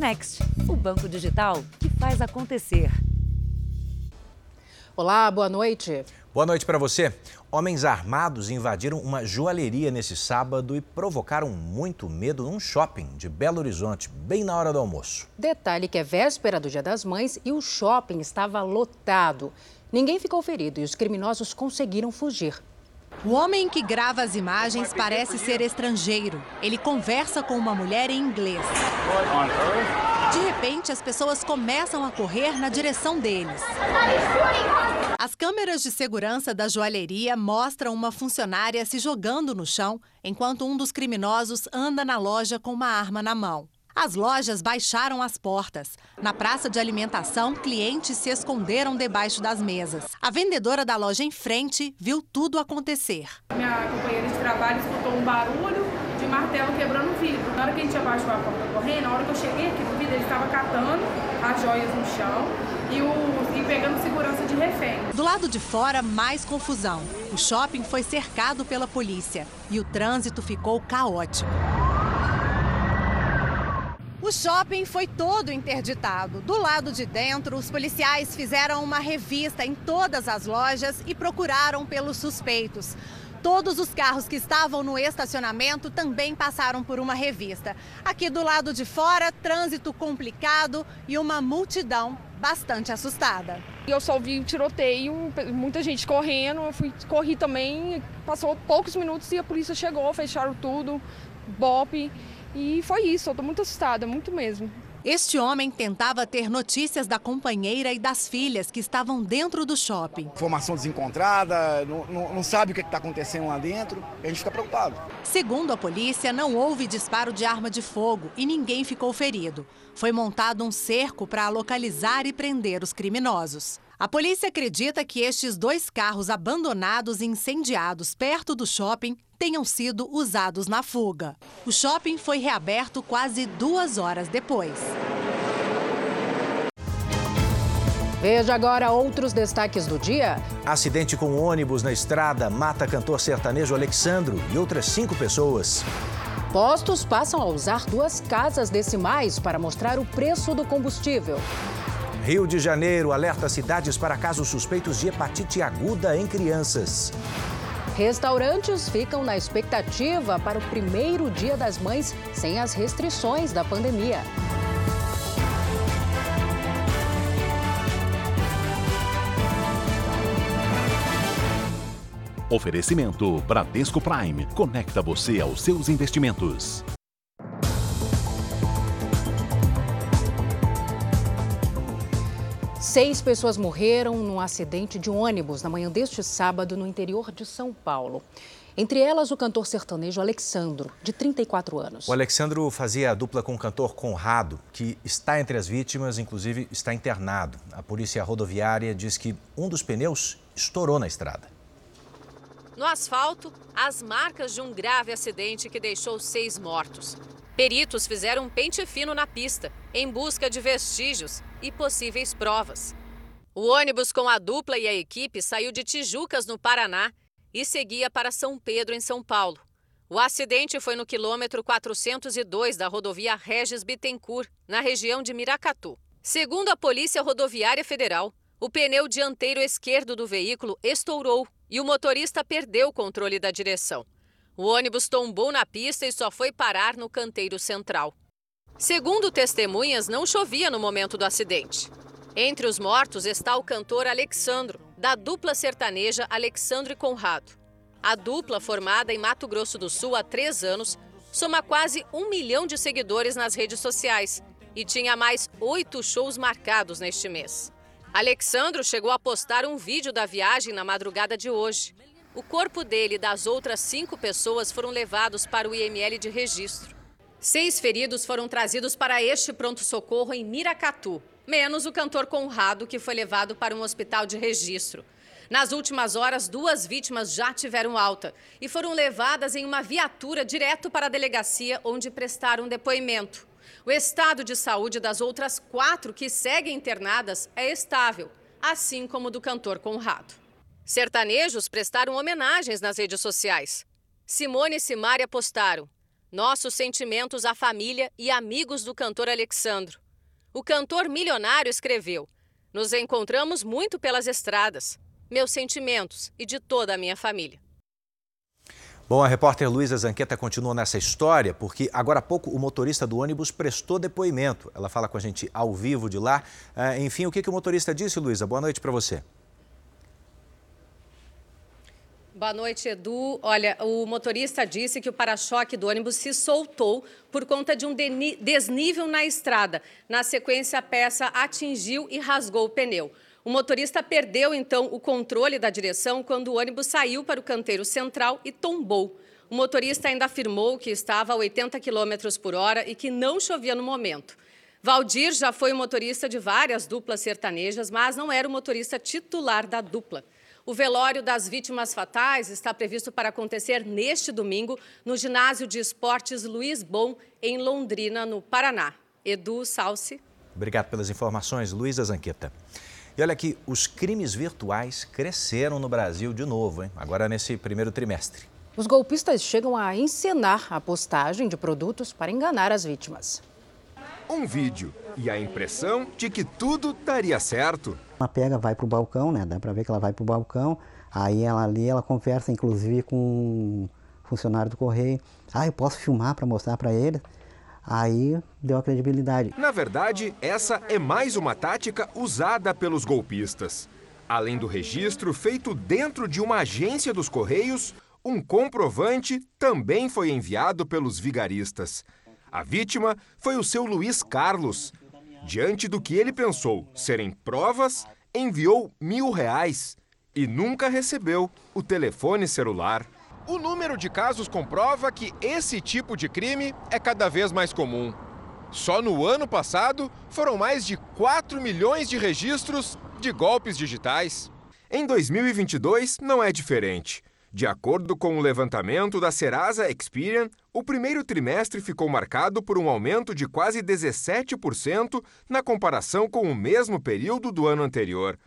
Next, o banco digital que faz acontecer. Olá, boa noite. Boa noite para você. Homens armados invadiram uma joalheria nesse sábado e provocaram muito medo num shopping de Belo Horizonte, bem na hora do almoço. Detalhe que é véspera do Dia das Mães e o shopping estava lotado. Ninguém ficou ferido e os criminosos conseguiram fugir. O homem que grava as imagens parece ser estrangeiro. Ele conversa com uma mulher em inglês. De repente, as pessoas começam a correr na direção deles. As câmeras de segurança da joalheria mostram uma funcionária se jogando no chão enquanto um dos criminosos anda na loja com uma arma na mão. As lojas baixaram as portas. Na praça de alimentação, clientes se esconderam debaixo das mesas. A vendedora da loja em frente viu tudo acontecer. Minha companheira de trabalho escutou um barulho de martelo quebrando o vidro. Na hora que a gente abaixou a porta correndo, na hora que eu cheguei aqui no vidro, ele estava catando as joias no chão e, o, e pegando segurança de refém. Do lado de fora, mais confusão. O shopping foi cercado pela polícia e o trânsito ficou caótico. O shopping foi todo interditado. Do lado de dentro, os policiais fizeram uma revista em todas as lojas e procuraram pelos suspeitos. Todos os carros que estavam no estacionamento também passaram por uma revista. Aqui do lado de fora, trânsito complicado e uma multidão bastante assustada. Eu só vi tiroteio, muita gente correndo, eu fui, corri também, passou poucos minutos e a polícia chegou, fecharam tudo, bope. E foi isso, eu tô muito assustada, muito mesmo. Este homem tentava ter notícias da companheira e das filhas que estavam dentro do shopping. Informação desencontrada, não, não, não sabe o que está acontecendo lá dentro, a gente fica preocupado. Segundo a polícia, não houve disparo de arma de fogo e ninguém ficou ferido. Foi montado um cerco para localizar e prender os criminosos. A polícia acredita que estes dois carros abandonados e incendiados perto do shopping tenham sido usados na fuga. O shopping foi reaberto quase duas horas depois. Veja agora outros destaques do dia. Acidente com ônibus na estrada mata cantor sertanejo Alexandro e outras cinco pessoas. Postos passam a usar duas casas decimais para mostrar o preço do combustível. Rio de Janeiro alerta cidades para casos suspeitos de hepatite aguda em crianças. Restaurantes ficam na expectativa para o primeiro Dia das Mães sem as restrições da pandemia. Oferecimento Bradesco Prime. Conecta você aos seus investimentos. Seis pessoas morreram num acidente de ônibus na manhã deste sábado no interior de São Paulo. Entre elas, o cantor sertanejo Alexandro, de 34 anos. O Alexandro fazia a dupla com o cantor Conrado, que está entre as vítimas, inclusive está internado. A polícia rodoviária diz que um dos pneus estourou na estrada. No asfalto, as marcas de um grave acidente que deixou seis mortos. Peritos fizeram um pente fino na pista, em busca de vestígios e possíveis provas. O ônibus com a dupla e a equipe saiu de Tijucas, no Paraná, e seguia para São Pedro, em São Paulo. O acidente foi no quilômetro 402 da rodovia Regis Bittencourt, na região de Miracatu. Segundo a Polícia Rodoviária Federal, o pneu dianteiro esquerdo do veículo estourou e o motorista perdeu o controle da direção. O ônibus tombou na pista e só foi parar no canteiro central. Segundo testemunhas, não chovia no momento do acidente. Entre os mortos está o cantor Alexandro, da dupla sertaneja Alexandre Conrado. A dupla, formada em Mato Grosso do Sul há três anos, soma quase um milhão de seguidores nas redes sociais e tinha mais oito shows marcados neste mês. Alexandro chegou a postar um vídeo da viagem na madrugada de hoje. O corpo dele e das outras cinco pessoas foram levados para o IML de registro. Seis feridos foram trazidos para este pronto-socorro em Miracatu, menos o cantor Conrado, que foi levado para um hospital de registro. Nas últimas horas, duas vítimas já tiveram alta e foram levadas em uma viatura direto para a delegacia, onde prestaram depoimento. O estado de saúde das outras quatro que seguem internadas é estável, assim como o do cantor Conrado. Sertanejos prestaram homenagens nas redes sociais. Simone e Simária postaram. Nossos sentimentos à família e amigos do cantor Alexandro. O cantor milionário escreveu: Nos encontramos muito pelas estradas. Meus sentimentos e de toda a minha família. Bom, a repórter Luísa Zanqueta continua nessa história, porque agora há pouco o motorista do ônibus prestou depoimento. Ela fala com a gente ao vivo de lá. Ah, enfim, o que o motorista disse, Luísa? Boa noite para você. Boa noite, Edu. Olha, o motorista disse que o para-choque do ônibus se soltou por conta de um desnível na estrada. Na sequência, a peça atingiu e rasgou o pneu. O motorista perdeu então o controle da direção quando o ônibus saiu para o canteiro central e tombou. O motorista ainda afirmou que estava a 80 km por hora e que não chovia no momento. Valdir já foi o motorista de várias duplas sertanejas, mas não era o motorista titular da dupla. O velório das vítimas fatais está previsto para acontecer neste domingo no Ginásio de Esportes Luiz Bom, em Londrina, no Paraná. Edu Salsi. Obrigado pelas informações, Luísa Zanqueta. E olha aqui, os crimes virtuais cresceram no Brasil de novo, hein? agora nesse primeiro trimestre. Os golpistas chegam a encenar a postagem de produtos para enganar as vítimas. Um vídeo e a impressão de que tudo daria certo. Ela pega, vai para o balcão, né? Dá para ver que ela vai para o balcão. Aí ela ali, ela conversa inclusive com um funcionário do correio. Ah, eu posso filmar para mostrar para ele aí deu a credibilidade. Na verdade, essa é mais uma tática usada pelos golpistas. Além do registro feito dentro de uma agência dos Correios, um comprovante também foi enviado pelos vigaristas. A vítima foi o seu Luiz Carlos. Diante do que ele pensou serem provas, enviou mil reais e nunca recebeu o telefone celular. O número de casos comprova que esse tipo de crime é cada vez mais comum. Só no ano passado foram mais de 4 milhões de registros de golpes digitais. Em 2022 não é diferente. De acordo com o levantamento da Serasa Experian, o primeiro trimestre ficou marcado por um aumento de quase 17% na comparação com o mesmo período do ano anterior.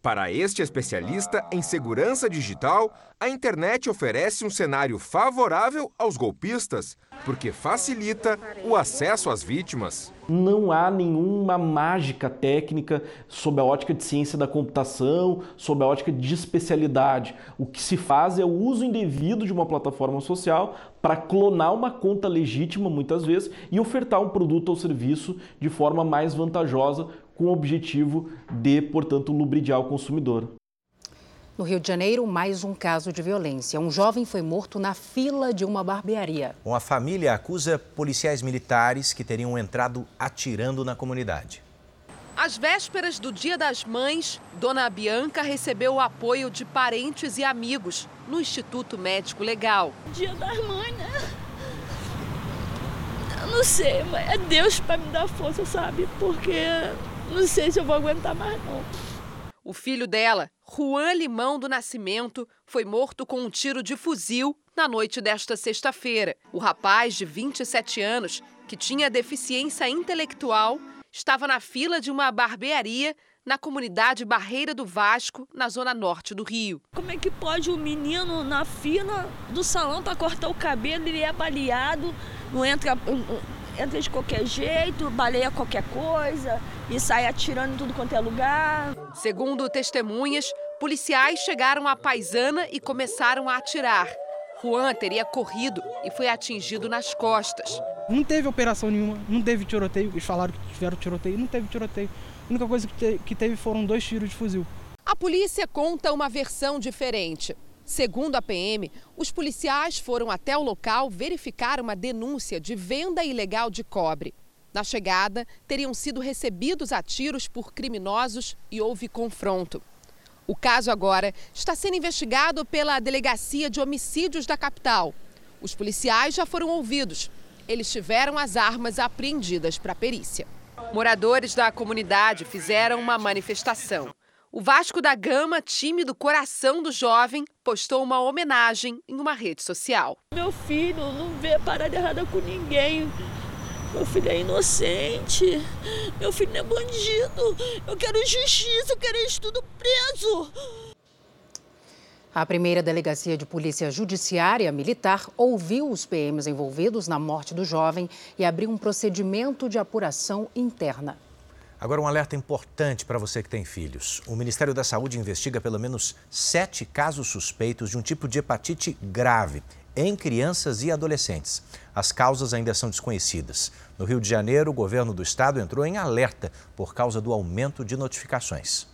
Para este especialista em segurança digital, a internet oferece um cenário favorável aos golpistas, porque facilita o acesso às vítimas. Não há nenhuma mágica técnica sob a ótica de ciência da computação, sob a ótica de especialidade. O que se faz é o uso indevido de uma plataforma social para clonar uma conta legítima, muitas vezes, e ofertar um produto ou serviço de forma mais vantajosa com o objetivo de, portanto, lubridiar o consumidor. No Rio de Janeiro, mais um caso de violência. Um jovem foi morto na fila de uma barbearia. Uma família acusa policiais militares que teriam entrado atirando na comunidade. Às vésperas do Dia das Mães, Dona Bianca recebeu o apoio de parentes e amigos no Instituto Médico Legal. Dia das Mães, né? Eu não sei, mas é Deus para me dar força, sabe? Porque não sei se eu vou aguentar mais, não. O filho dela, Juan Limão do Nascimento, foi morto com um tiro de fuzil na noite desta sexta-feira. O rapaz, de 27 anos, que tinha deficiência intelectual, estava na fila de uma barbearia na comunidade Barreira do Vasco, na zona norte do Rio. Como é que pode o um menino na fila do salão para cortar o cabelo, ele é baleado, não entra entra de qualquer jeito, baleia qualquer coisa e sai atirando em tudo quanto é lugar. Segundo testemunhas, policiais chegaram à paisana e começaram a atirar. Juan teria corrido e foi atingido nas costas. Não teve operação nenhuma, não teve tiroteio. Eles falaram que tiveram tiroteio, não teve tiroteio. A única coisa que teve foram dois tiros de fuzil. A polícia conta uma versão diferente. Segundo a PM, os policiais foram até o local verificar uma denúncia de venda ilegal de cobre. Na chegada, teriam sido recebidos a tiros por criminosos e houve confronto. O caso agora está sendo investigado pela Delegacia de Homicídios da capital. Os policiais já foram ouvidos. Eles tiveram as armas apreendidas para a perícia. Moradores da comunidade fizeram uma manifestação. O Vasco da Gama, time do coração do jovem, postou uma homenagem em uma rede social. Meu filho não vê parada errada com ninguém. Meu filho é inocente. Meu filho é bandido. Eu quero justiça, eu quero isso tudo preso. A primeira delegacia de polícia judiciária militar ouviu os PMs envolvidos na morte do jovem e abriu um procedimento de apuração interna. Agora, um alerta importante para você que tem filhos. O Ministério da Saúde investiga pelo menos sete casos suspeitos de um tipo de hepatite grave em crianças e adolescentes. As causas ainda são desconhecidas. No Rio de Janeiro, o governo do estado entrou em alerta por causa do aumento de notificações.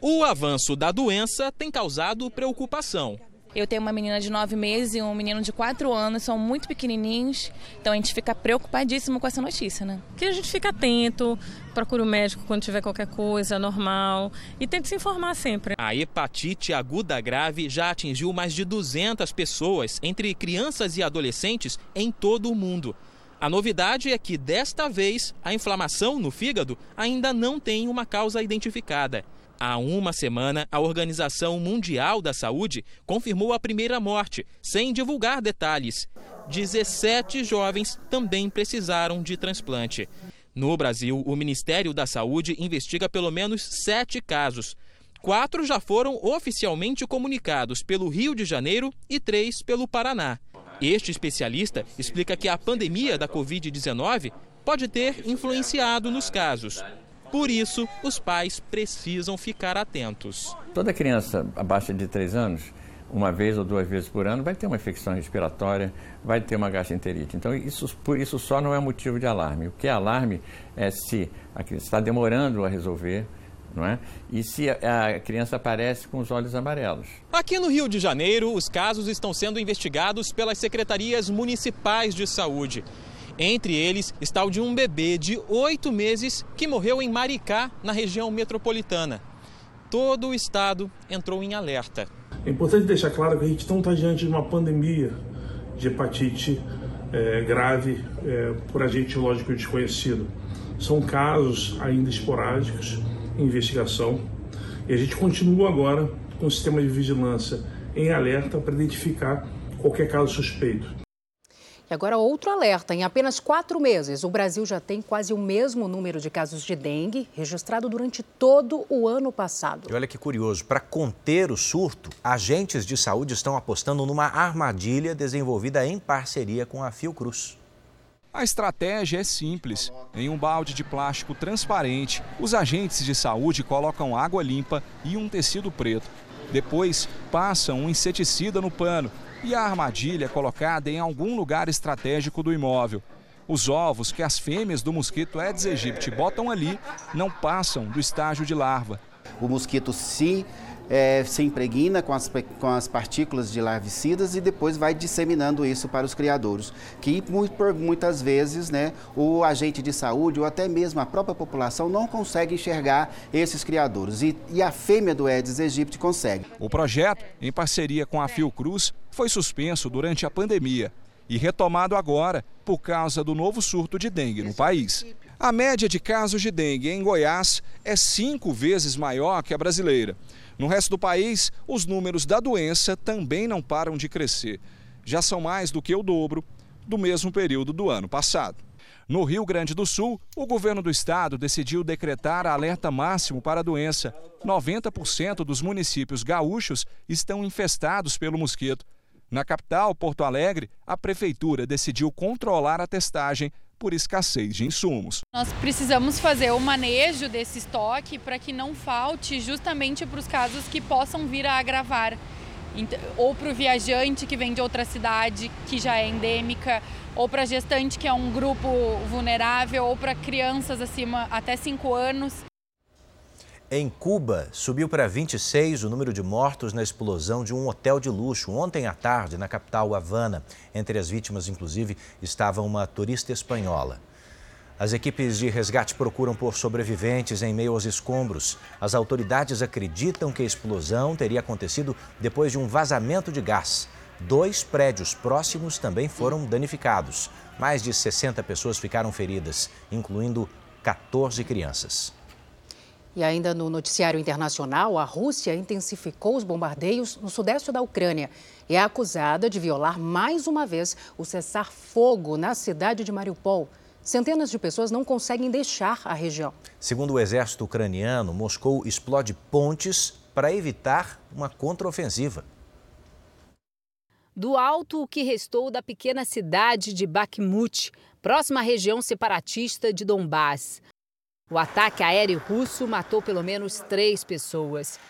O avanço da doença tem causado preocupação. Eu tenho uma menina de nove meses e um menino de quatro anos, são muito pequenininhos, então a gente fica preocupadíssimo com essa notícia, né? Que a gente fica atento, procura o médico quando tiver qualquer coisa normal e tenta se informar sempre. A hepatite aguda grave já atingiu mais de 200 pessoas, entre crianças e adolescentes, em todo o mundo. A novidade é que, desta vez, a inflamação no fígado ainda não tem uma causa identificada. Há uma semana, a Organização Mundial da Saúde confirmou a primeira morte, sem divulgar detalhes. 17 jovens também precisaram de transplante. No Brasil, o Ministério da Saúde investiga pelo menos sete casos. Quatro já foram oficialmente comunicados pelo Rio de Janeiro e três pelo Paraná. Este especialista explica que a pandemia da Covid-19 pode ter influenciado nos casos. Por isso, os pais precisam ficar atentos. Toda criança abaixo de 3 anos, uma vez ou duas vezes por ano, vai ter uma infecção respiratória, vai ter uma gastroenterite. Então, isso, por isso só não é motivo de alarme. O que é alarme é se a criança está demorando a resolver, não é? E se a criança aparece com os olhos amarelos. Aqui no Rio de Janeiro, os casos estão sendo investigados pelas secretarias municipais de saúde. Entre eles está o de um bebê de oito meses que morreu em Maricá, na região metropolitana. Todo o estado entrou em alerta. É importante deixar claro que a gente não está diante de uma pandemia de hepatite é, grave é, por agente lógico desconhecido. São casos ainda esporádicos em investigação e a gente continua agora com o sistema de vigilância em alerta para identificar qualquer caso suspeito. E agora outro alerta: em apenas quatro meses, o Brasil já tem quase o mesmo número de casos de dengue registrado durante todo o ano passado. E olha que curioso: para conter o surto, agentes de saúde estão apostando numa armadilha desenvolvida em parceria com a Fiocruz. A estratégia é simples. Em um balde de plástico transparente, os agentes de saúde colocam água limpa e um tecido preto. Depois, passam um inseticida no pano e a armadilha é colocada em algum lugar estratégico do imóvel. Os ovos que as fêmeas do mosquito Aedes aegypti botam ali não passam do estágio de larva. O mosquito se é, se impregna com as, com as partículas de larvicidas e depois vai disseminando isso para os criadouros, que por muitas vezes né, o agente de saúde ou até mesmo a própria população não consegue enxergar esses criadouros e, e a fêmea do Aedes aegypti consegue. O projeto, em parceria com a Fiocruz, foi suspenso durante a pandemia e retomado agora por causa do novo surto de dengue no país. A média de casos de dengue em Goiás é cinco vezes maior que a brasileira. No resto do país, os números da doença também não param de crescer. Já são mais do que o dobro do mesmo período do ano passado. No Rio Grande do Sul, o governo do estado decidiu decretar alerta máximo para a doença. 90% dos municípios gaúchos estão infestados pelo mosquito. Na capital, Porto Alegre, a prefeitura decidiu controlar a testagem por escassez de insumos. Nós precisamos fazer o manejo desse estoque para que não falte justamente para os casos que possam vir a agravar. Ou para o viajante que vem de outra cidade que já é endêmica, ou para gestante que é um grupo vulnerável, ou para crianças acima até 5 anos. Em Cuba, subiu para 26 o número de mortos na explosão de um hotel de luxo ontem à tarde, na capital Havana. Entre as vítimas, inclusive, estava uma turista espanhola. As equipes de resgate procuram por sobreviventes em meio aos escombros. As autoridades acreditam que a explosão teria acontecido depois de um vazamento de gás. Dois prédios próximos também foram danificados. Mais de 60 pessoas ficaram feridas, incluindo 14 crianças. E ainda no noticiário internacional, a Rússia intensificou os bombardeios no sudeste da Ucrânia e é acusada de violar mais uma vez o cessar-fogo na cidade de Mariupol. Centenas de pessoas não conseguem deixar a região. Segundo o exército ucraniano, Moscou explode pontes para evitar uma contraofensiva. do alto o que restou da pequena cidade de Bakhmut, próxima à região separatista de Donbass. O ataque aéreo russo matou pelo menos três pessoas.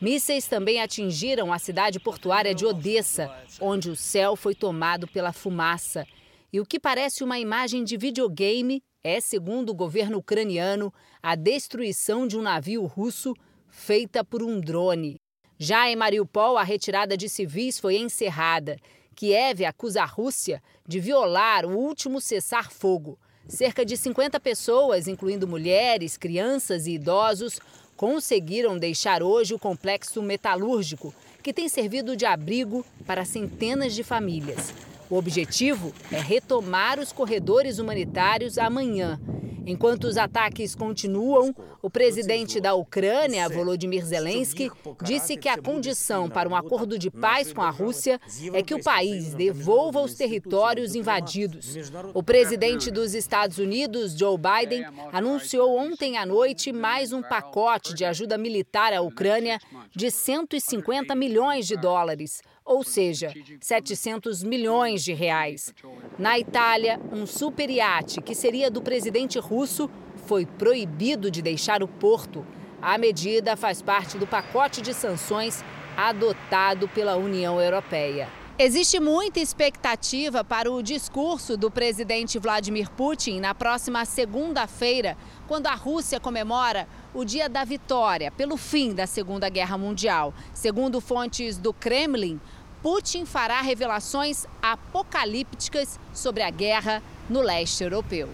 Mísseis também atingiram a cidade portuária de Odessa, onde o céu foi tomado pela fumaça. E o que parece uma imagem de videogame é, segundo o governo ucraniano, a destruição de um navio russo feita por um drone. Já em Mariupol, a retirada de civis foi encerrada. Kiev acusa a Rússia de violar o último cessar-fogo. Cerca de 50 pessoas, incluindo mulheres, crianças e idosos, conseguiram deixar hoje o complexo metalúrgico, que tem servido de abrigo para centenas de famílias. O objetivo é retomar os corredores humanitários amanhã. Enquanto os ataques continuam, o presidente da Ucrânia, Volodymyr Zelensky, disse que a condição para um acordo de paz com a Rússia é que o país devolva os territórios invadidos. O presidente dos Estados Unidos, Joe Biden, anunciou ontem à noite mais um pacote de ajuda militar à Ucrânia de 150 milhões de dólares ou seja, 700 milhões de reais. Na Itália, um super iate que seria do presidente russo foi proibido de deixar o porto. A medida faz parte do pacote de sanções adotado pela União Europeia. Existe muita expectativa para o discurso do presidente Vladimir Putin na próxima segunda-feira, quando a Rússia comemora o dia da vitória pelo fim da Segunda Guerra Mundial. Segundo fontes do Kremlin, Putin fará revelações apocalípticas sobre a guerra no leste europeu.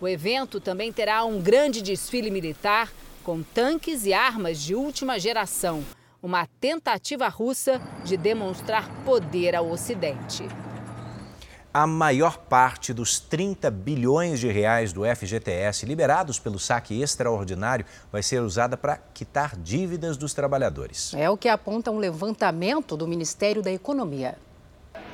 O evento também terá um grande desfile militar com tanques e armas de última geração, uma tentativa russa de demonstrar poder ao Ocidente a maior parte dos 30 bilhões de reais do FGTS liberados pelo saque extraordinário vai ser usada para quitar dívidas dos trabalhadores. É o que aponta um levantamento do Ministério da Economia.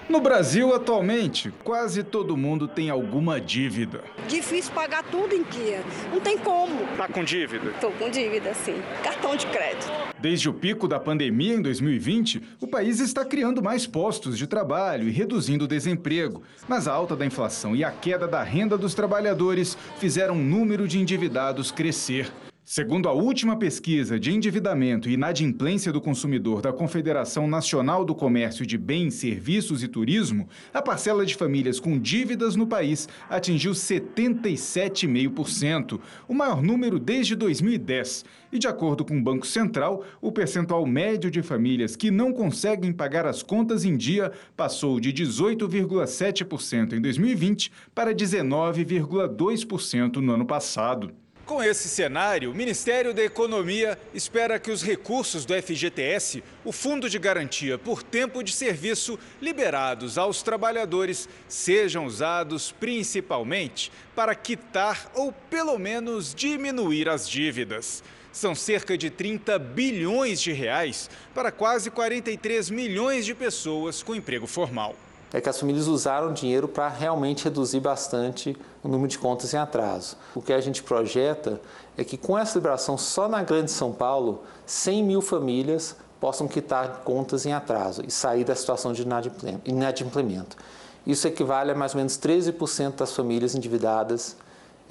No Brasil, atualmente, quase todo mundo tem alguma dívida. Difícil pagar tudo em dia. Não tem como. Tá com dívida? Tô com dívida, sim. Cartão de crédito. Desde o pico da pandemia em 2020, o país está criando mais postos de trabalho e reduzindo o desemprego. Mas a alta da inflação e a queda da renda dos trabalhadores fizeram o número de endividados crescer. Segundo a última pesquisa de endividamento e inadimplência do consumidor da Confederação Nacional do Comércio de Bens, Serviços e Turismo, a parcela de famílias com dívidas no país atingiu 77,5%, o maior número desde 2010. E de acordo com o Banco Central, o percentual médio de famílias que não conseguem pagar as contas em dia passou de 18,7% em 2020 para 19,2% no ano passado. Com esse cenário, o Ministério da Economia espera que os recursos do FGTS, o Fundo de Garantia por Tempo de Serviço, liberados aos trabalhadores, sejam usados principalmente para quitar ou pelo menos diminuir as dívidas. São cerca de 30 bilhões de reais para quase 43 milhões de pessoas com emprego formal é que as famílias usaram dinheiro para realmente reduzir bastante o número de contas em atraso. O que a gente projeta é que com essa liberação, só na Grande São Paulo, 100 mil famílias possam quitar contas em atraso e sair da situação de inadimplemento. Isso equivale a mais ou menos 13% das famílias endividadas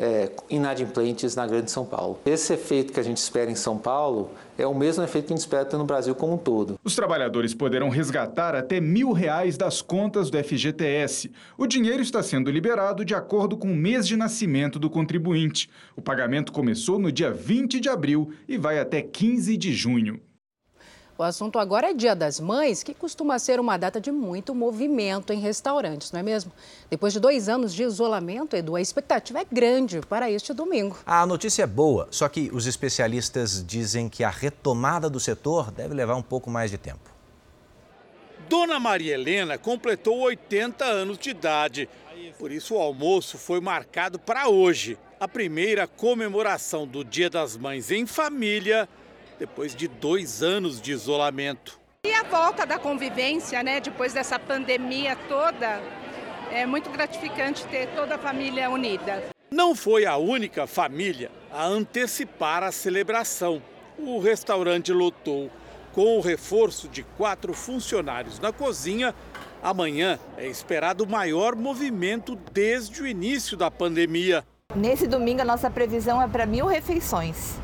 é, inadimplentes na Grande São Paulo. Esse efeito que a gente espera em São Paulo é o mesmo efeito que a gente espera ter no Brasil como um todo. Os trabalhadores poderão resgatar até mil reais das contas do FGTS. O dinheiro está sendo liberado de acordo com o mês de nascimento do contribuinte. O pagamento começou no dia 20 de abril e vai até 15 de junho. O assunto agora é Dia das Mães, que costuma ser uma data de muito movimento em restaurantes, não é mesmo? Depois de dois anos de isolamento, Edu, a expectativa é grande para este domingo. A notícia é boa, só que os especialistas dizem que a retomada do setor deve levar um pouco mais de tempo. Dona Maria Helena completou 80 anos de idade. Por isso, o almoço foi marcado para hoje a primeira comemoração do Dia das Mães em família depois de dois anos de isolamento. E a volta da convivência, né, depois dessa pandemia toda, é muito gratificante ter toda a família unida. Não foi a única família a antecipar a celebração. O restaurante lotou. Com o reforço de quatro funcionários na cozinha, Amanhã é esperado o maior movimento desde o início da pandemia. Nesse domingo, a nossa previsão é para mil refeições.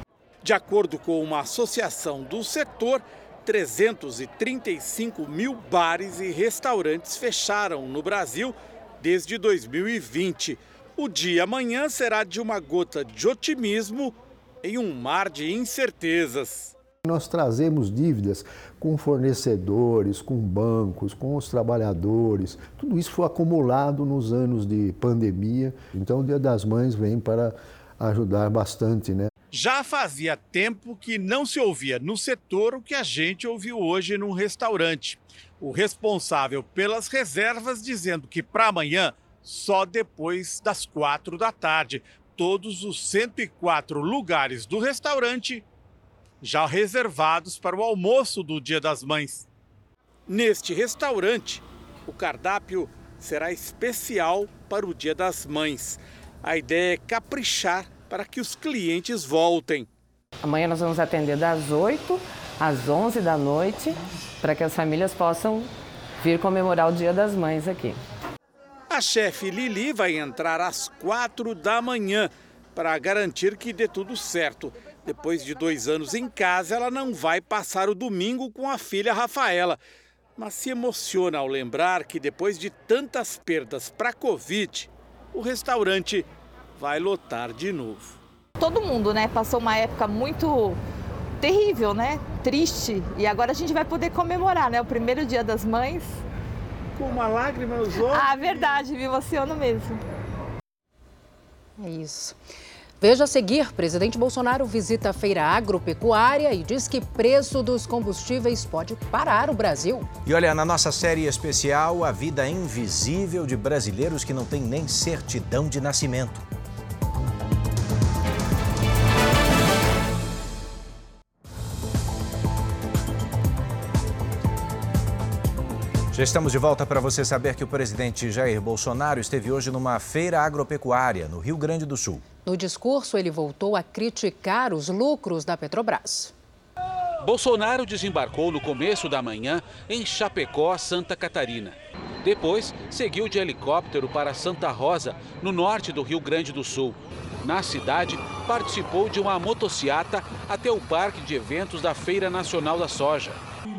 De acordo com uma associação do setor, 335 mil bares e restaurantes fecharam no Brasil desde 2020. O dia amanhã será de uma gota de otimismo em um mar de incertezas. Nós trazemos dívidas com fornecedores, com bancos, com os trabalhadores. Tudo isso foi acumulado nos anos de pandemia. Então, o Dia das Mães vem para ajudar bastante, né? Já fazia tempo que não se ouvia no setor o que a gente ouviu hoje num restaurante. O responsável pelas reservas dizendo que para amanhã só depois das quatro da tarde. Todos os 104 lugares do restaurante já reservados para o almoço do Dia das Mães. Neste restaurante, o cardápio será especial para o Dia das Mães. A ideia é caprichar para que os clientes voltem. Amanhã nós vamos atender das 8 às 11 da noite, para que as famílias possam vir comemorar o Dia das Mães aqui. A chefe Lili vai entrar às 4 da manhã para garantir que dê tudo certo. Depois de dois anos em casa, ela não vai passar o domingo com a filha Rafaela. Mas se emociona ao lembrar que depois de tantas perdas para a Covid, o restaurante vai lotar de novo. Todo mundo, né, passou uma época muito terrível, né? Triste. E agora a gente vai poder comemorar, né? O primeiro dia das mães. Com uma lágrima nos olhos. Ah, verdade, me emociono mesmo. É isso. Veja a seguir: presidente Bolsonaro visita a feira agropecuária e diz que preço dos combustíveis pode parar o Brasil. E olha, na nossa série especial, a vida invisível de brasileiros que não têm nem certidão de nascimento. Já estamos de volta para você saber que o presidente Jair Bolsonaro esteve hoje numa feira agropecuária no Rio Grande do Sul. No discurso, ele voltou a criticar os lucros da Petrobras. Bolsonaro desembarcou no começo da manhã em Chapecó, Santa Catarina. Depois, seguiu de helicóptero para Santa Rosa, no norte do Rio Grande do Sul. Na cidade, participou de uma motociata até o parque de eventos da Feira Nacional da Soja.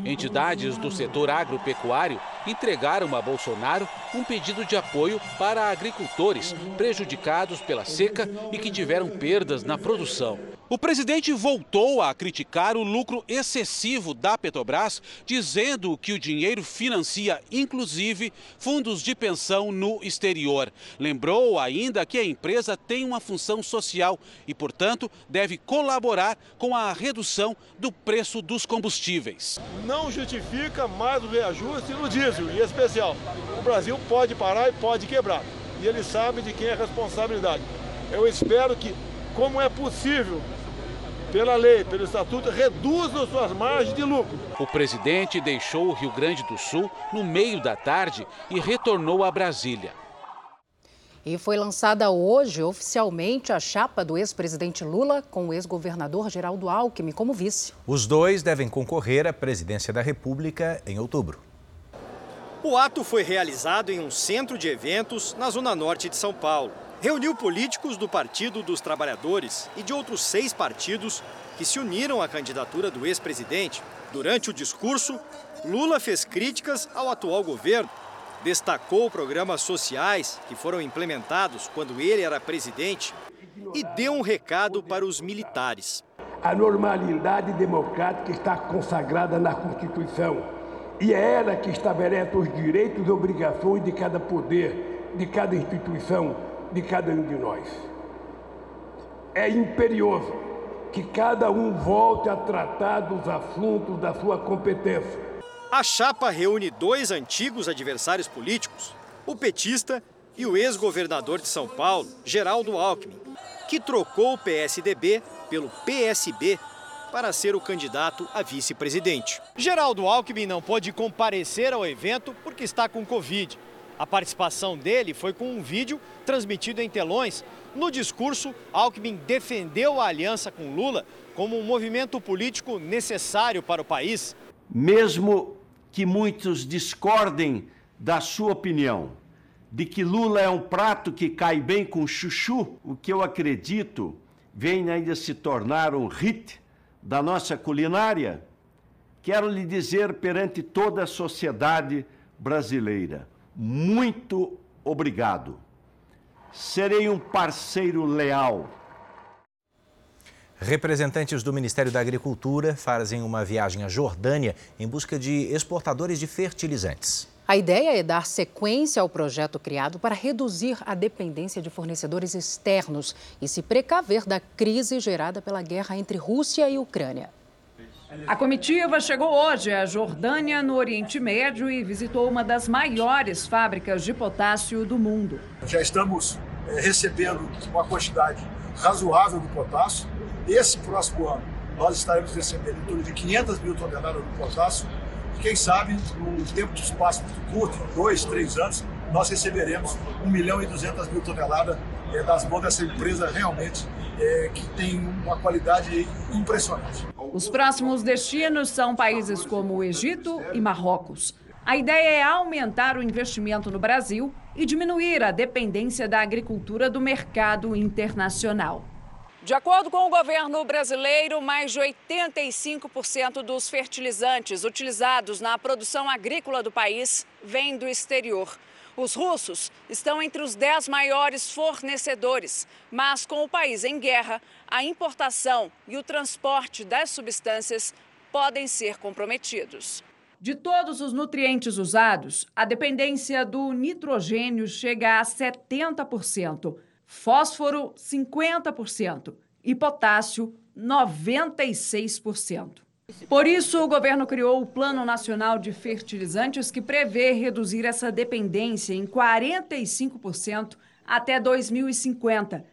Entidades do setor agropecuário entregaram a Bolsonaro um pedido de apoio para agricultores prejudicados pela seca e que tiveram perdas na produção. O presidente voltou a criticar o lucro excessivo da Petrobras, dizendo que o dinheiro financia, inclusive, fundos de pensão no exterior. Lembrou ainda que a empresa tem uma função social e, portanto, deve colaborar com a redução do preço dos combustíveis. Não justifica mais o reajuste no diesel, em especial. O Brasil pode parar e pode quebrar. E ele sabe de quem é a responsabilidade. Eu espero que, como é possível pela lei, pelo estatuto, reduzam suas margens de lucro. O presidente deixou o Rio Grande do Sul no meio da tarde e retornou a Brasília. E foi lançada hoje oficialmente a chapa do ex-presidente Lula com o ex-governador Geraldo Alckmin como vice. Os dois devem concorrer à presidência da República em outubro. O ato foi realizado em um centro de eventos na zona norte de São Paulo reuniu políticos do Partido dos Trabalhadores e de outros seis partidos que se uniram à candidatura do ex-presidente. Durante o discurso, Lula fez críticas ao atual governo, destacou programas sociais que foram implementados quando ele era presidente e deu um recado para os militares. A normalidade democrática está consagrada na Constituição e é ela que estabelece os direitos e obrigações de cada poder, de cada instituição de cada um de nós. É imperioso que cada um volte a tratar dos assuntos da sua competência. A chapa reúne dois antigos adversários políticos, o petista e o ex-governador de São Paulo, Geraldo Alckmin, que trocou o PSDB pelo PSB para ser o candidato a vice-presidente. Geraldo Alckmin não pôde comparecer ao evento porque está com Covid a participação dele foi com um vídeo transmitido em telões. No discurso, Alckmin defendeu a aliança com Lula como um movimento político necessário para o país. Mesmo que muitos discordem da sua opinião de que Lula é um prato que cai bem com chuchu, o que eu acredito vem ainda se tornar um hit da nossa culinária, quero lhe dizer perante toda a sociedade brasileira, muito obrigado. Serei um parceiro leal. Representantes do Ministério da Agricultura fazem uma viagem à Jordânia em busca de exportadores de fertilizantes. A ideia é dar sequência ao projeto criado para reduzir a dependência de fornecedores externos e se precaver da crise gerada pela guerra entre Rússia e Ucrânia. A comitiva chegou hoje à Jordânia, no Oriente Médio, e visitou uma das maiores fábricas de potássio do mundo. Já estamos é, recebendo uma quantidade razoável de potássio. Esse próximo ano, nós estaremos recebendo em torno de 500 mil toneladas de potássio quem sabe, num tempo de espaço muito curto, dois, três anos, nós receberemos 1 milhão e 200 mil toneladas é, das mãos dessa empresa realmente é, que tem uma qualidade impressionante. Os próximos destinos são países como o Egito e Marrocos. A ideia é aumentar o investimento no Brasil e diminuir a dependência da agricultura do mercado internacional. De acordo com o governo brasileiro, mais de 85% dos fertilizantes utilizados na produção agrícola do país vêm do exterior. Os russos estão entre os 10 maiores fornecedores, mas com o país em guerra, a importação e o transporte das substâncias podem ser comprometidos. De todos os nutrientes usados, a dependência do nitrogênio chega a 70% fósforo 50% e potássio 96%. Por isso, o governo criou o Plano Nacional de Fertilizantes, que prevê reduzir essa dependência em 45% até 2050.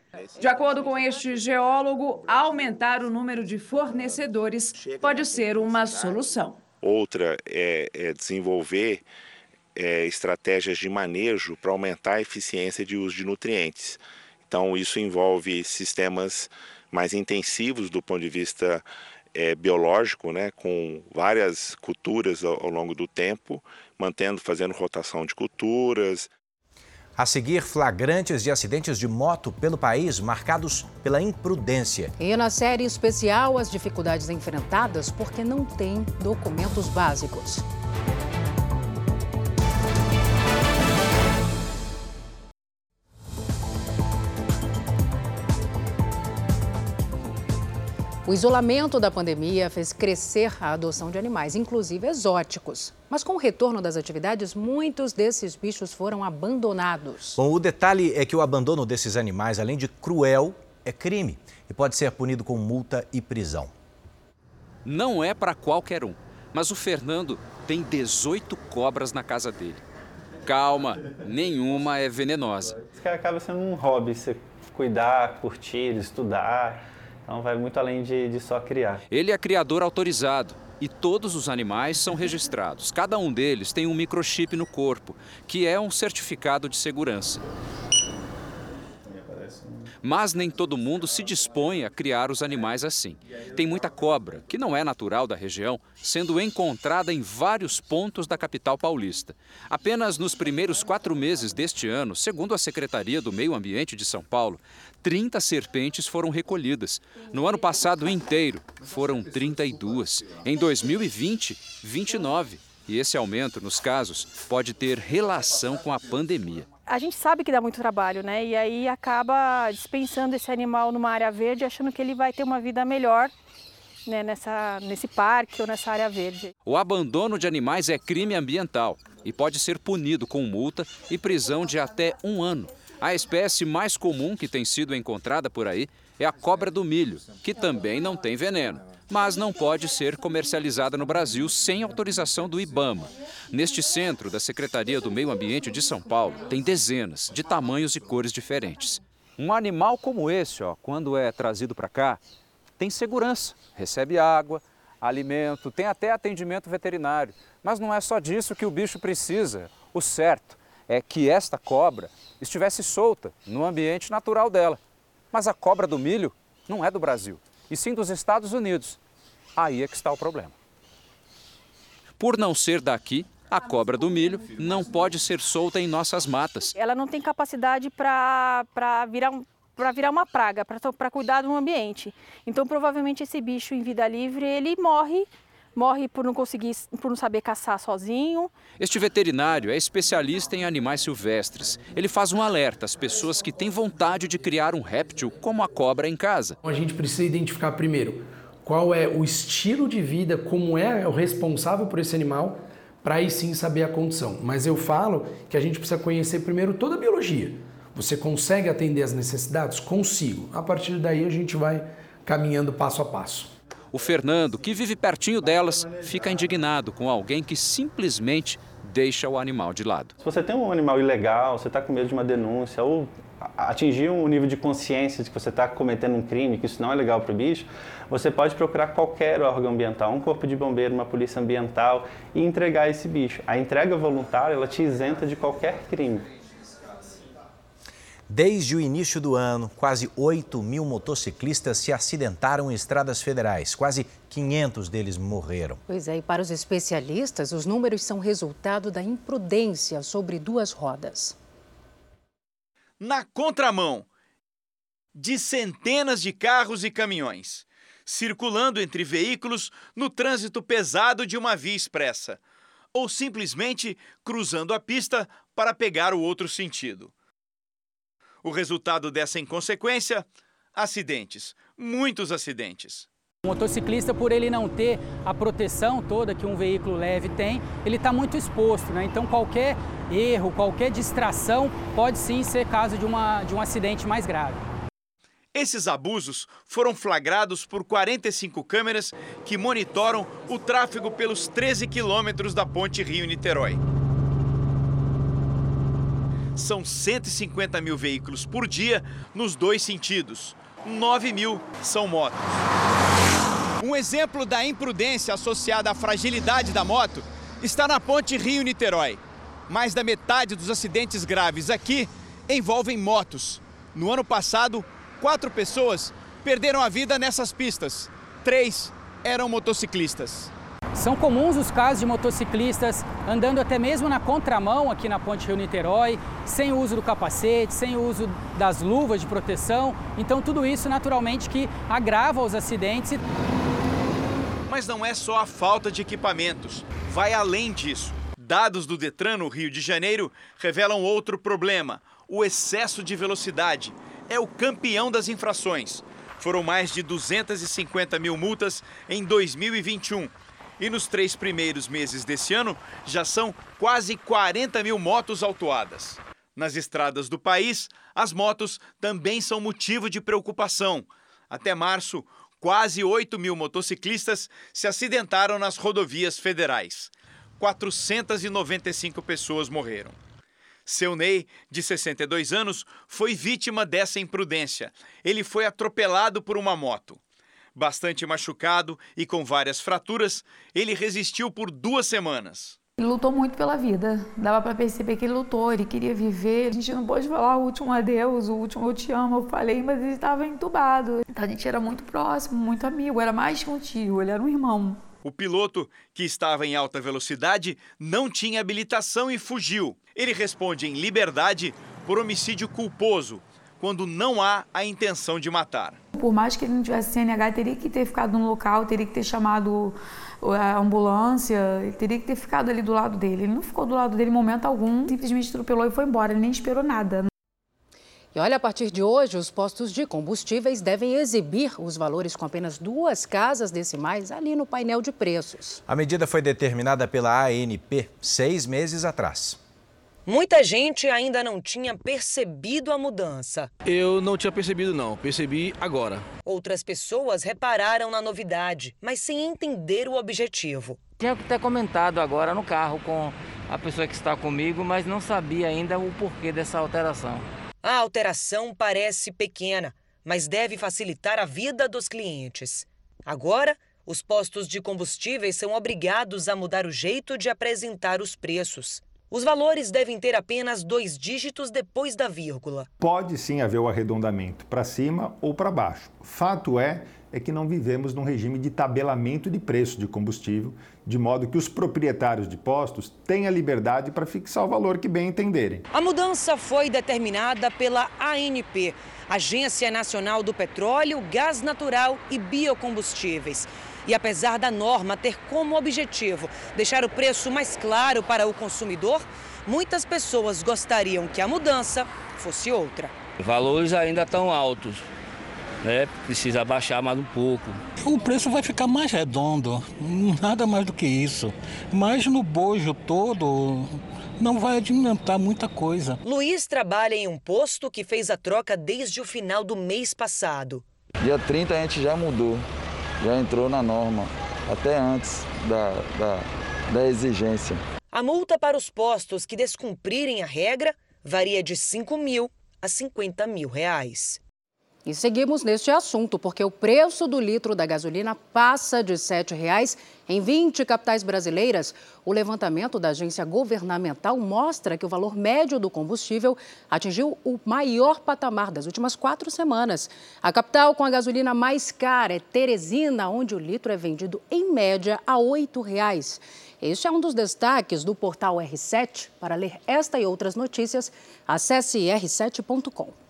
De acordo com este geólogo, aumentar o número de fornecedores pode ser uma solução. Outra é, é desenvolver é, estratégias de manejo para aumentar a eficiência de uso de nutrientes. Então, isso envolve sistemas mais intensivos do ponto de vista é, biológico, né, com várias culturas ao, ao longo do tempo, mantendo, fazendo rotação de culturas. A seguir, flagrantes de acidentes de moto pelo país marcados pela imprudência. E na série especial, as dificuldades enfrentadas porque não tem documentos básicos. O isolamento da pandemia fez crescer a adoção de animais, inclusive exóticos. Mas com o retorno das atividades, muitos desses bichos foram abandonados. Bom, o detalhe é que o abandono desses animais, além de cruel, é crime e pode ser punido com multa e prisão. Não é para qualquer um, mas o Fernando tem 18 cobras na casa dele. Calma, nenhuma é venenosa. Isso acaba sendo um hobby, você cuidar, curtir, estudar então vai muito além de, de só criar. Ele é criador autorizado e todos os animais são registrados. Cada um deles tem um microchip no corpo, que é um certificado de segurança. Mas nem todo mundo se dispõe a criar os animais assim. Tem muita cobra, que não é natural da região, sendo encontrada em vários pontos da capital paulista. Apenas nos primeiros quatro meses deste ano, segundo a Secretaria do Meio Ambiente de São Paulo, 30 serpentes foram recolhidas. No ano passado inteiro, foram 32. Em 2020, 29. E esse aumento nos casos pode ter relação com a pandemia. A gente sabe que dá muito trabalho, né? E aí acaba dispensando esse animal numa área verde, achando que ele vai ter uma vida melhor né, nessa, nesse parque ou nessa área verde. O abandono de animais é crime ambiental e pode ser punido com multa e prisão de até um ano. A espécie mais comum que tem sido encontrada por aí é a cobra do milho, que também não tem veneno, mas não pode ser comercializada no Brasil sem autorização do IBAMA. Neste centro da Secretaria do Meio Ambiente de São Paulo, tem dezenas de tamanhos e cores diferentes. Um animal como esse, ó, quando é trazido para cá, tem segurança, recebe água, alimento, tem até atendimento veterinário. Mas não é só disso que o bicho precisa. O certo é que esta cobra estivesse solta no ambiente natural dela. Mas a cobra do milho não é do Brasil, e sim dos Estados Unidos. Aí é que está o problema. Por não ser daqui, A cobra do milho não pode ser solta em nossas matas. Ela não tem capacidade para virar um para virar uma praga, para cuidar do ambiente. Então, provavelmente esse bicho em vida livre, ele morre morre por não conseguir, por não saber caçar sozinho. Este veterinário é especialista em animais silvestres. Ele faz um alerta às pessoas que têm vontade de criar um réptil como a cobra em casa. A gente precisa identificar primeiro qual é o estilo de vida, como é o responsável por esse animal, para aí sim saber a condição. Mas eu falo que a gente precisa conhecer primeiro toda a biologia. Você consegue atender as necessidades? Consigo. A partir daí a gente vai caminhando passo a passo. O Fernando, que vive pertinho delas, fica indignado com alguém que simplesmente deixa o animal de lado. Se você tem um animal ilegal, você está com medo de uma denúncia ou atingir um nível de consciência de que você está cometendo um crime, que isso não é legal para o bicho, você pode procurar qualquer órgão ambiental, um corpo de bombeiro, uma polícia ambiental e entregar esse bicho. A entrega voluntária ela te isenta de qualquer crime. Desde o início do ano, quase 8 mil motociclistas se acidentaram em estradas federais. Quase 500 deles morreram. Pois é, e para os especialistas, os números são resultado da imprudência sobre duas rodas. Na contramão de centenas de carros e caminhões, circulando entre veículos no trânsito pesado de uma via expressa, ou simplesmente cruzando a pista para pegar o outro sentido. O resultado dessa inconsequência? Acidentes, muitos acidentes. O motociclista, por ele não ter a proteção toda que um veículo leve tem, ele está muito exposto, né? Então qualquer erro, qualquer distração pode sim ser caso de, uma, de um acidente mais grave. Esses abusos foram flagrados por 45 câmeras que monitoram o tráfego pelos 13 quilômetros da ponte Rio-Niterói. São 150 mil veículos por dia nos dois sentidos. 9 mil são motos. Um exemplo da imprudência associada à fragilidade da moto está na ponte Rio-Niterói. Mais da metade dos acidentes graves aqui envolvem motos. No ano passado, quatro pessoas perderam a vida nessas pistas. Três eram motociclistas. São comuns os casos de motociclistas andando até mesmo na contramão aqui na Ponte Rio-Niterói, sem o uso do capacete, sem o uso das luvas de proteção. Então tudo isso naturalmente que agrava os acidentes. Mas não é só a falta de equipamentos, vai além disso. Dados do Detran no Rio de Janeiro revelam outro problema: o excesso de velocidade. É o campeão das infrações. Foram mais de 250 mil multas em 2021 e nos três primeiros meses desse ano, já são quase 40 mil motos autuadas. Nas estradas do país, as motos também são motivo de preocupação. Até março, quase 8 mil motociclistas se acidentaram nas rodovias federais. 495 pessoas morreram. Seu Ney, de 62 anos, foi vítima dessa imprudência. Ele foi atropelado por uma moto. Bastante machucado e com várias fraturas, ele resistiu por duas semanas. Ele lutou muito pela vida. Dava para perceber que ele lutou, ele queria viver. A gente não pôde falar o último adeus, o último eu te amo, eu falei, mas ele estava entubado. Então a gente era muito próximo, muito amigo, era mais que um tio, ele era um irmão. O piloto, que estava em alta velocidade, não tinha habilitação e fugiu. Ele responde em liberdade por homicídio culposo, quando não há a intenção de matar. Por mais que ele não tivesse CNH, teria que ter ficado no local, teria que ter chamado a ambulância, teria que ter ficado ali do lado dele. Ele não ficou do lado dele em momento algum, simplesmente atropelou e foi embora, ele nem esperou nada. E olha, a partir de hoje, os postos de combustíveis devem exibir os valores com apenas duas casas decimais ali no painel de preços. A medida foi determinada pela ANP seis meses atrás. Muita gente ainda não tinha percebido a mudança. Eu não tinha percebido, não. Percebi agora. Outras pessoas repararam na novidade, mas sem entender o objetivo. Tinha que ter comentado agora no carro com a pessoa que está comigo, mas não sabia ainda o porquê dessa alteração. A alteração parece pequena, mas deve facilitar a vida dos clientes. Agora, os postos de combustíveis são obrigados a mudar o jeito de apresentar os preços. Os valores devem ter apenas dois dígitos depois da vírgula. Pode sim haver o arredondamento para cima ou para baixo. Fato é, é que não vivemos num regime de tabelamento de preço de combustível, de modo que os proprietários de postos têm a liberdade para fixar o valor que bem entenderem. A mudança foi determinada pela ANP, Agência Nacional do Petróleo, Gás Natural e Biocombustíveis. E apesar da norma ter como objetivo deixar o preço mais claro para o consumidor, muitas pessoas gostariam que a mudança fosse outra. Valores ainda estão altos, né? Precisa baixar mais um pouco. O preço vai ficar mais redondo, nada mais do que isso. Mas no bojo todo não vai adiantar muita coisa. Luiz trabalha em um posto que fez a troca desde o final do mês passado. Dia 30 a gente já mudou, já entrou na norma, até antes da, da, da exigência. A multa para os postos que descumprirem a regra varia de 5 mil a 50 mil reais. E seguimos neste assunto, porque o preço do litro da gasolina passa de R$ 7,00 em 20 capitais brasileiras. O levantamento da agência governamental mostra que o valor médio do combustível atingiu o maior patamar das últimas quatro semanas. A capital com a gasolina mais cara é Teresina, onde o litro é vendido em média a R$ 8,00. Este é um dos destaques do portal R7. Para ler esta e outras notícias, acesse r7.com.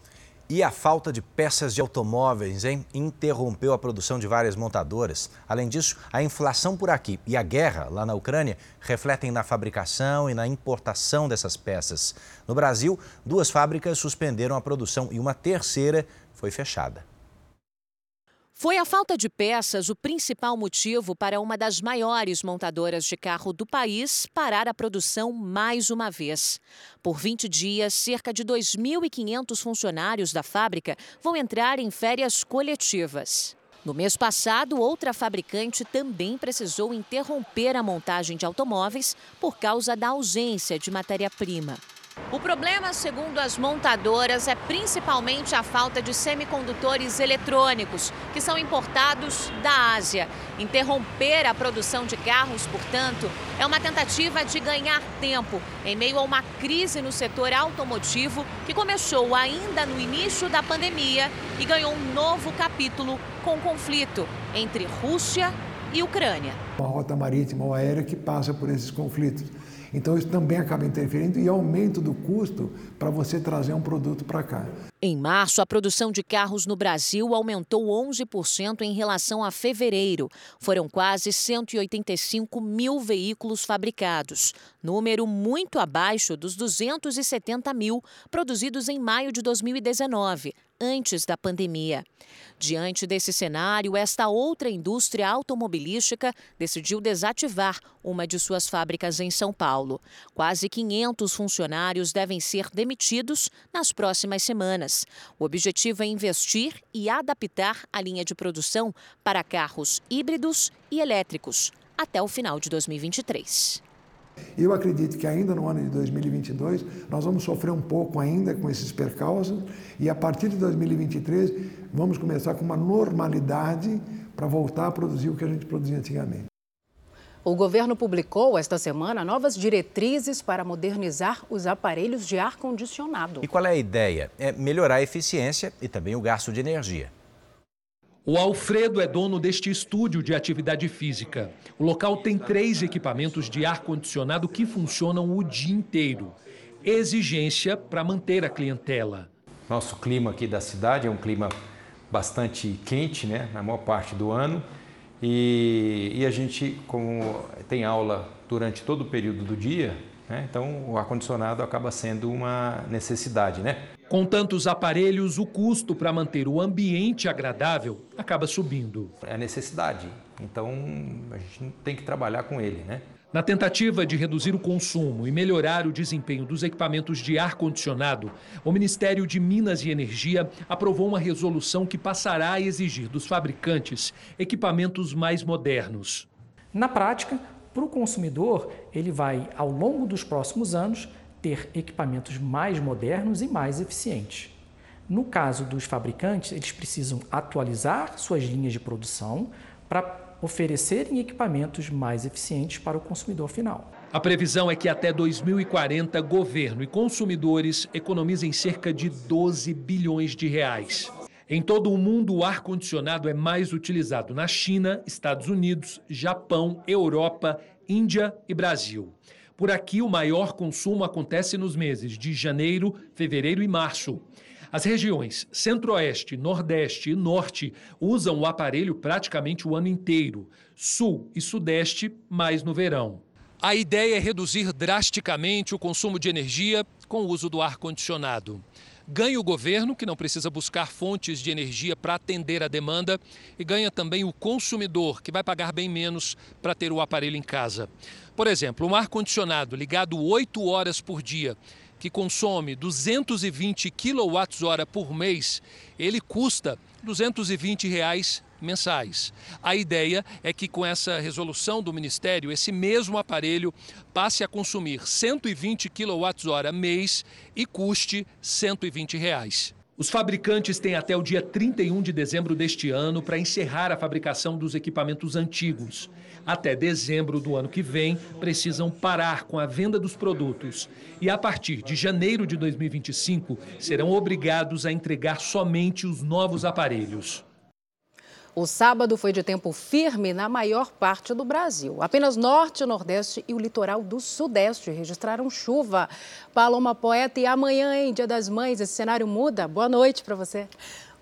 E a falta de peças de automóveis hein, interrompeu a produção de várias montadoras. Além disso, a inflação por aqui e a guerra lá na Ucrânia refletem na fabricação e na importação dessas peças. No Brasil, duas fábricas suspenderam a produção e uma terceira foi fechada. Foi a falta de peças o principal motivo para uma das maiores montadoras de carro do país parar a produção mais uma vez. Por 20 dias, cerca de 2.500 funcionários da fábrica vão entrar em férias coletivas. No mês passado, outra fabricante também precisou interromper a montagem de automóveis por causa da ausência de matéria-prima. O problema, segundo as montadoras, é principalmente a falta de semicondutores eletrônicos, que são importados da Ásia. Interromper a produção de carros, portanto, é uma tentativa de ganhar tempo em meio a uma crise no setor automotivo que começou ainda no início da pandemia e ganhou um novo capítulo com o conflito entre Rússia e Ucrânia. Uma rota marítima ou aérea que passa por esses conflitos. Então isso também acaba interferindo e aumento do custo para você trazer um produto para cá. Em março, a produção de carros no Brasil aumentou 11% em relação a fevereiro. Foram quase 185 mil veículos fabricados, número muito abaixo dos 270 mil produzidos em maio de 2019, antes da pandemia. Diante desse cenário, esta outra indústria automobilística decidiu desativar uma de suas fábricas em São Paulo. Quase 500 funcionários devem ser demitidos nas próximas semanas. O objetivo é investir e adaptar a linha de produção para carros híbridos e elétricos até o final de 2023. Eu acredito que ainda no ano de 2022 nós vamos sofrer um pouco ainda com esses percalços e a partir de 2023 vamos começar com uma normalidade para voltar a produzir o que a gente produzia antigamente. O governo publicou esta semana novas diretrizes para modernizar os aparelhos de ar-condicionado. E qual é a ideia? É melhorar a eficiência e também o gasto de energia. O Alfredo é dono deste estúdio de atividade física. O local tem três equipamentos de ar-condicionado que funcionam o dia inteiro. Exigência para manter a clientela. Nosso clima aqui da cidade é um clima bastante quente, né, na maior parte do ano. E, e a gente, como tem aula durante todo o período do dia, né, então o ar-condicionado acaba sendo uma necessidade, né? Com tantos aparelhos, o custo para manter o ambiente agradável acaba subindo. É necessidade, então a gente tem que trabalhar com ele, né? Na tentativa de reduzir o consumo e melhorar o desempenho dos equipamentos de ar-condicionado, o Ministério de Minas e Energia aprovou uma resolução que passará a exigir dos fabricantes equipamentos mais modernos. Na prática, para o consumidor, ele vai, ao longo dos próximos anos, ter equipamentos mais modernos e mais eficientes. No caso dos fabricantes, eles precisam atualizar suas linhas de produção para oferecerem equipamentos mais eficientes para o consumidor final. A previsão é que até 2040, governo e consumidores economizem cerca de 12 bilhões de reais. Em todo o mundo, o ar-condicionado é mais utilizado na China, Estados Unidos, Japão, Europa, Índia e Brasil. Por aqui, o maior consumo acontece nos meses de janeiro, fevereiro e março. As regiões Centro-Oeste, Nordeste e Norte usam o aparelho praticamente o ano inteiro. Sul e Sudeste, mais no verão. A ideia é reduzir drasticamente o consumo de energia com o uso do ar-condicionado. Ganha o governo, que não precisa buscar fontes de energia para atender a demanda, e ganha também o consumidor, que vai pagar bem menos para ter o aparelho em casa. Por exemplo, um ar-condicionado ligado 8 horas por dia que consome 220 kWh por mês, ele custa 220 reais mensais. A ideia é que com essa resolução do Ministério, esse mesmo aparelho passe a consumir 120 kWh mês e custe 120 reais. Os fabricantes têm até o dia 31 de dezembro deste ano para encerrar a fabricação dos equipamentos antigos. Até dezembro do ano que vem, precisam parar com a venda dos produtos. E a partir de janeiro de 2025, serão obrigados a entregar somente os novos aparelhos. O sábado foi de tempo firme na maior parte do Brasil. Apenas norte, nordeste e o litoral do sudeste registraram chuva. Paloma Poeta, e amanhã, em Dia das Mães, esse cenário muda? Boa noite para você.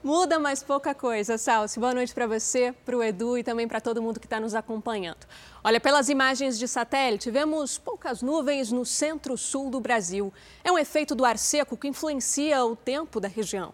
Muda, mas pouca coisa. Salsi, boa noite para você, para o Edu e também para todo mundo que está nos acompanhando. Olha, pelas imagens de satélite, vemos poucas nuvens no centro-sul do Brasil. É um efeito do ar seco que influencia o tempo da região.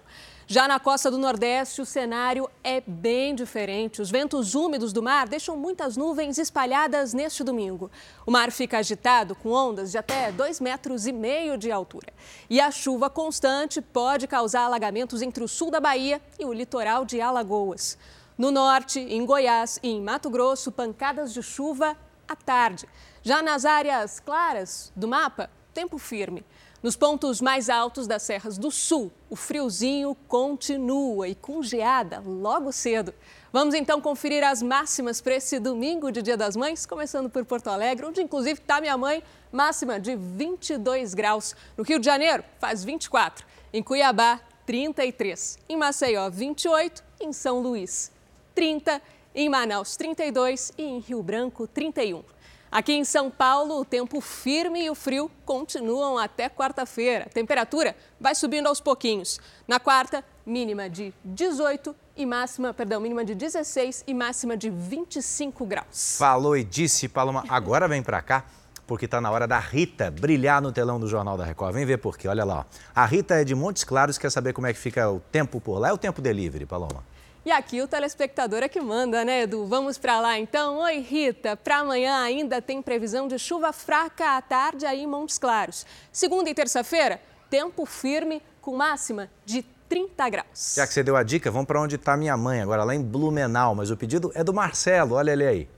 Já na costa do Nordeste, o cenário é bem diferente. Os ventos úmidos do mar deixam muitas nuvens espalhadas neste domingo. O mar fica agitado, com ondas de até 2,5 metros e meio de altura. E a chuva constante pode causar alagamentos entre o sul da Bahia e o litoral de Alagoas. No norte, em Goiás e em Mato Grosso, pancadas de chuva à tarde. Já nas áreas claras do mapa, tempo firme. Nos pontos mais altos das serras do sul, o friozinho continua e com geada logo cedo. Vamos então conferir as máximas para esse domingo de Dia das Mães, começando por Porto Alegre, onde inclusive está minha mãe, máxima de 22 graus. No Rio de Janeiro, faz 24. Em Cuiabá, 33. Em Maceió, 28. Em São Luís, 30. Em Manaus, 32. E em Rio Branco, 31. Aqui em São Paulo, o tempo firme e o frio continuam até quarta-feira. Temperatura vai subindo aos pouquinhos. Na quarta, mínima de 18 e máxima, perdão, mínima de 16 e máxima de 25 graus. Falou e disse, Paloma. Agora vem para cá porque está na hora da Rita brilhar no telão do Jornal da Record. Vem ver por quê, olha lá. Ó. A Rita é de Montes Claros, quer saber como é que fica o tempo por lá. É o tempo delivery, Paloma. E aqui o telespectador é que manda, né, Edu? Vamos para lá então. Oi, Rita. Para amanhã ainda tem previsão de chuva fraca à tarde aí em Montes Claros. Segunda e terça-feira, tempo firme com máxima de 30 graus. Já que você deu a dica, vamos para onde está minha mãe, agora lá em Blumenau. Mas o pedido é do Marcelo, olha ele aí.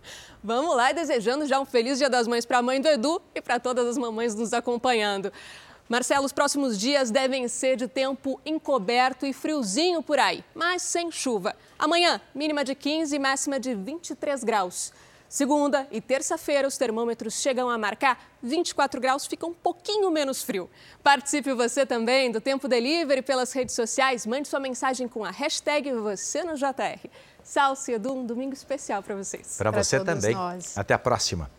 Vamos lá, desejando já um feliz Dia das Mães para a mãe do Edu e para todas as mamães nos acompanhando. Marcelo, os próximos dias devem ser de tempo encoberto e friozinho por aí, mas sem chuva. Amanhã, mínima de 15 e máxima de 23 graus. Segunda e terça-feira, os termômetros chegam a marcar 24 graus, fica um pouquinho menos frio. Participe você também do Tempo Delivery pelas redes sociais. Mande sua mensagem com a hashtag você no JR. Salce, Edu, um domingo especial para vocês. Para você também. Nós. Até a próxima.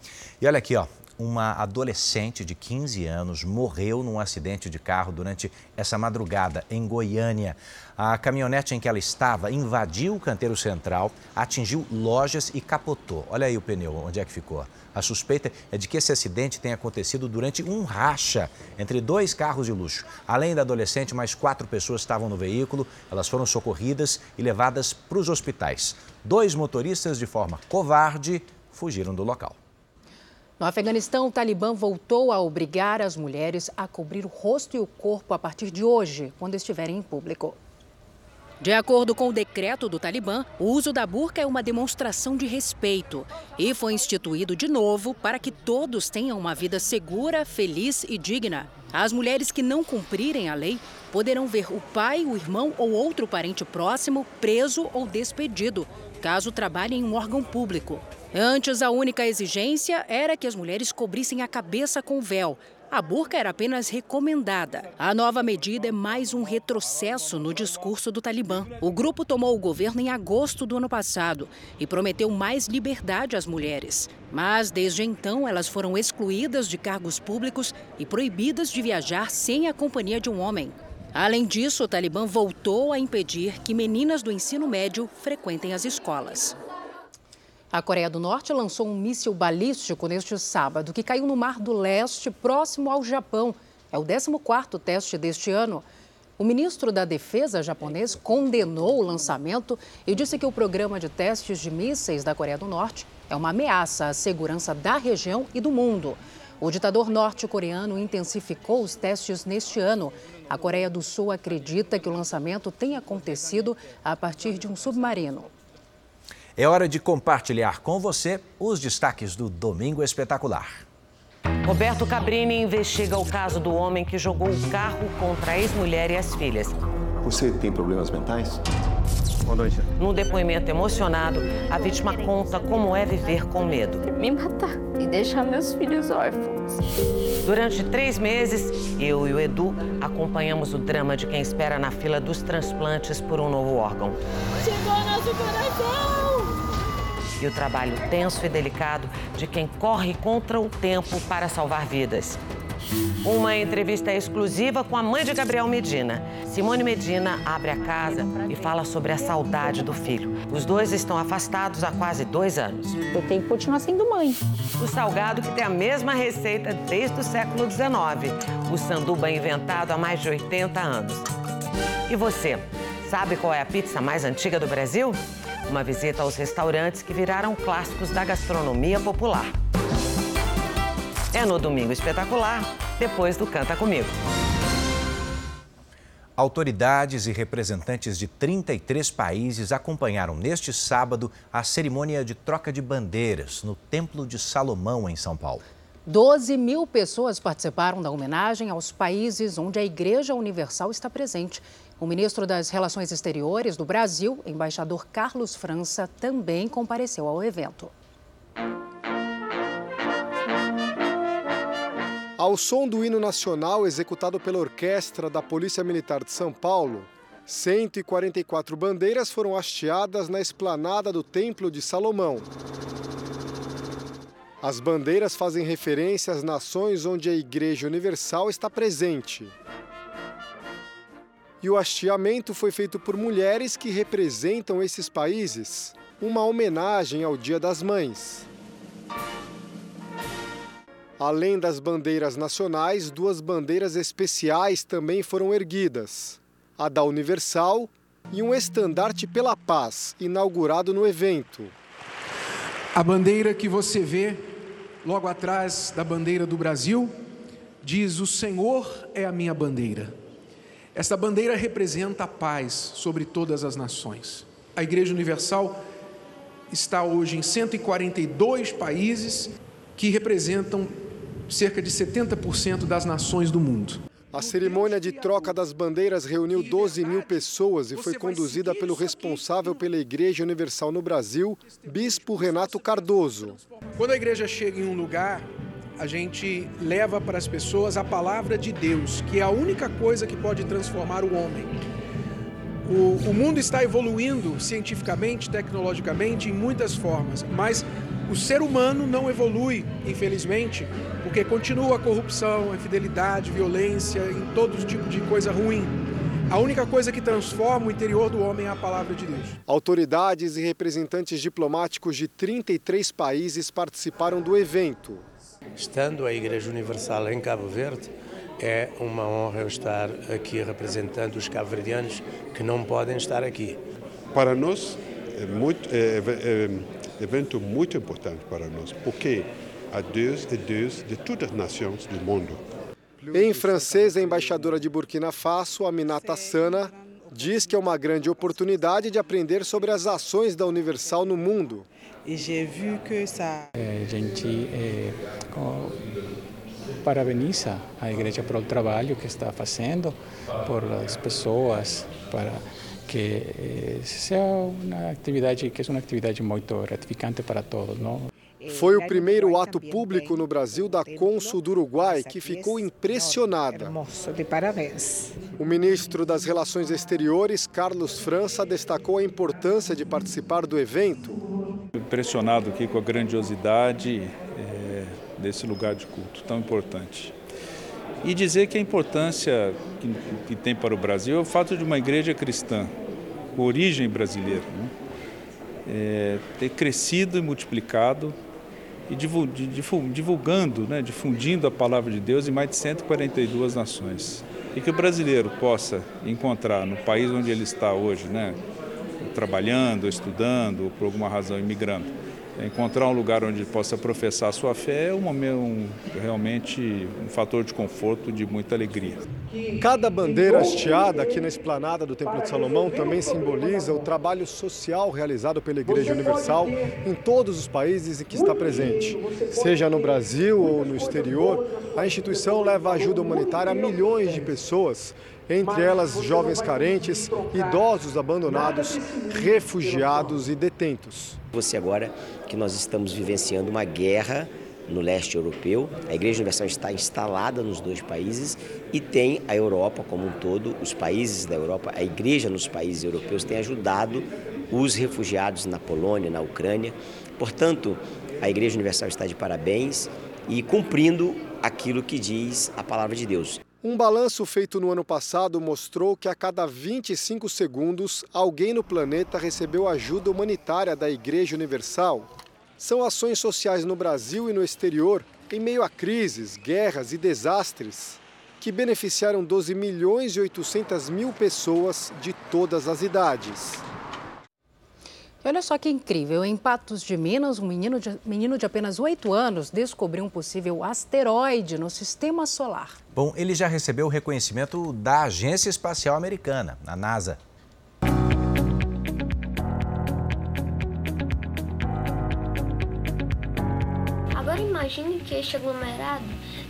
E olha aqui, ó uma adolescente de 15 anos morreu num acidente de carro durante essa madrugada em Goiânia. A caminhonete em que ela estava invadiu o canteiro central, atingiu lojas e capotou. Olha aí o pneu, onde é que ficou. A suspeita é de que esse acidente tenha acontecido durante um racha entre dois carros de luxo. Além da adolescente, mais quatro pessoas estavam no veículo. Elas foram socorridas e levadas para os hospitais. Dois motoristas, de forma covarde, fugiram do local. No Afeganistão, o Talibã voltou a obrigar as mulheres a cobrir o rosto e o corpo a partir de hoje, quando estiverem em público. De acordo com o decreto do Talibã, o uso da burca é uma demonstração de respeito e foi instituído de novo para que todos tenham uma vida segura, feliz e digna. As mulheres que não cumprirem a lei poderão ver o pai, o irmão ou outro parente próximo preso ou despedido, caso trabalhem em um órgão público. Antes, a única exigência era que as mulheres cobrissem a cabeça com véu. a burca era apenas recomendada. A nova medida é mais um retrocesso no discurso do Talibã. O grupo tomou o governo em agosto do ano passado e prometeu mais liberdade às mulheres. Mas, desde então, elas foram excluídas de cargos públicos e proibidas de viajar sem a companhia de um homem. Além disso, o Talibã voltou a impedir que meninas do ensino médio frequentem as escolas. A Coreia do Norte lançou um míssil balístico neste sábado que caiu no Mar do Leste, próximo ao Japão. É o 14º teste deste ano. O ministro da Defesa japonês condenou o lançamento e disse que o programa de testes de mísseis da Coreia do Norte é uma ameaça à segurança da região e do mundo. O ditador norte-coreano intensificou os testes neste ano. A Coreia do Sul acredita que o lançamento tenha acontecido a partir de um submarino. É hora de compartilhar com você os destaques do Domingo Espetacular. Roberto Cabrini investiga o caso do homem que jogou o carro contra a ex-mulher e as filhas. Você tem problemas mentais? Boa noite. Num depoimento emocionado, a vítima conta como é viver com medo. Me matar e deixar meus filhos órfãos. Durante três meses, eu e o Edu acompanhamos o drama de quem espera na fila dos transplantes por um novo órgão. Chegou nosso coração! E o trabalho tenso e delicado de quem corre contra o tempo para salvar vidas. Uma entrevista exclusiva com a mãe de Gabriel Medina. Simone Medina abre a casa e fala sobre a saudade do filho. Os dois estão afastados há quase dois anos. Eu tenho que continuar sendo mãe. O salgado que tem a mesma receita desde o século XIX. O sanduba inventado há mais de 80 anos. E você, sabe qual é a pizza mais antiga do Brasil? Uma visita aos restaurantes que viraram clássicos da gastronomia popular. É no Domingo Espetacular, depois do Canta Comigo. Autoridades e representantes de 33 países acompanharam neste sábado a cerimônia de troca de bandeiras no Templo de Salomão, em São Paulo. 12 mil pessoas participaram da homenagem aos países onde a Igreja Universal está presente. O ministro das Relações Exteriores do Brasil, embaixador Carlos França, também compareceu ao evento. Ao som do hino nacional executado pela orquestra da Polícia Militar de São Paulo, 144 bandeiras foram hasteadas na esplanada do Templo de Salomão. As bandeiras fazem referência às nações onde a Igreja Universal está presente. E o hasteamento foi feito por mulheres que representam esses países, uma homenagem ao Dia das Mães. Além das bandeiras nacionais, duas bandeiras especiais também foram erguidas: a da Universal e um estandarte pela paz, inaugurado no evento. A bandeira que você vê logo atrás da bandeira do Brasil diz: O Senhor é a minha bandeira. Esta bandeira representa a paz sobre todas as nações. A Igreja Universal está hoje em 142 países que representam cerca de 70% das nações do mundo. A cerimônia de troca das bandeiras reuniu 12 mil pessoas e foi conduzida pelo responsável pela Igreja Universal no Brasil, Bispo Renato Cardoso. Quando a igreja chega em um lugar, a gente leva para as pessoas a palavra de Deus, que é a única coisa que pode transformar o homem. O, o mundo está evoluindo cientificamente, tecnologicamente, em muitas formas, mas o ser humano não evolui, infelizmente, porque continua a corrupção, a infidelidade, violência, em todo tipo de coisa ruim. A única coisa que transforma o interior do homem é a palavra de Deus. Autoridades e representantes diplomáticos de 33 países participaram do evento. Estando a Igreja Universal em Cabo Verde, é uma honra eu estar aqui representando os cabo-verdianos que não podem estar aqui. Para nós, é muito, é, é, é evento muito importante para nós, porque a Deus é Deus de todas as nações do mundo. Em francês, a embaixadora de Burkina Faso, Aminata Sana, diz que é uma grande oportunidade de aprender sobre as ações da Universal no mundo. É, a gente é, parabeniza a igreja pelo trabalho que está fazendo, por as pessoas, para que seja uma atividade que é uma atividade muito gratificante para todos, não? Foi o primeiro ato público no Brasil da cônsul do Uruguai que ficou impressionada. De parabéns. O ministro das Relações Exteriores, Carlos França, destacou a importância de participar do evento. Impressionado aqui com a grandiosidade é, desse lugar de culto tão importante. E dizer que a importância que, que, tem para o Brasil é o fato de uma igreja cristã, com origem brasileira, né? é, ter crescido e multiplicado e divulgando, né, difundindo a palavra de Deus em mais de 142 nações. E que o brasileiro possa encontrar no país onde ele está hoje, né, trabalhando, estudando, ou por alguma razão imigrando, encontrar um lugar onde possa professar sua fé é um, um, realmente um fator de conforto, de muita alegria. Cada bandeira hasteada aqui na esplanada do Templo de Salomão também simboliza o trabalho social realizado pela Igreja Universal em todos os países em que está presente. Seja no Brasil ou no exterior, a instituição leva ajuda humanitária a milhões de pessoas entre elas jovens carentes, idosos abandonados, refugiados e detentos. Você agora que nós estamos vivenciando uma guerra no leste europeu. A Igreja Universal está instalada nos dois países e tem a Europa como um todo, os países da Europa, a Igreja nos países europeus tem ajudado os refugiados na Polônia, na Ucrânia. Portanto, a Igreja Universal está de parabéns e cumprindo aquilo que diz a palavra de Deus. Um balanço feito no ano passado mostrou que a cada 25 segundos alguém no planeta recebeu ajuda humanitária da Igreja Universal. São ações sociais no Brasil e no exterior, em meio a crises, guerras e desastres, que beneficiaram 12 milhões e 800 mil pessoas de todas as idades. Olha só que incrível, em Patos de Minas, um menino de, menino de apenas 8 anos descobriu um possível asteroide no sistema solar. Bom, ele já recebeu o reconhecimento da Agência Espacial Americana, a NASA. Agora imagine que este aglomerado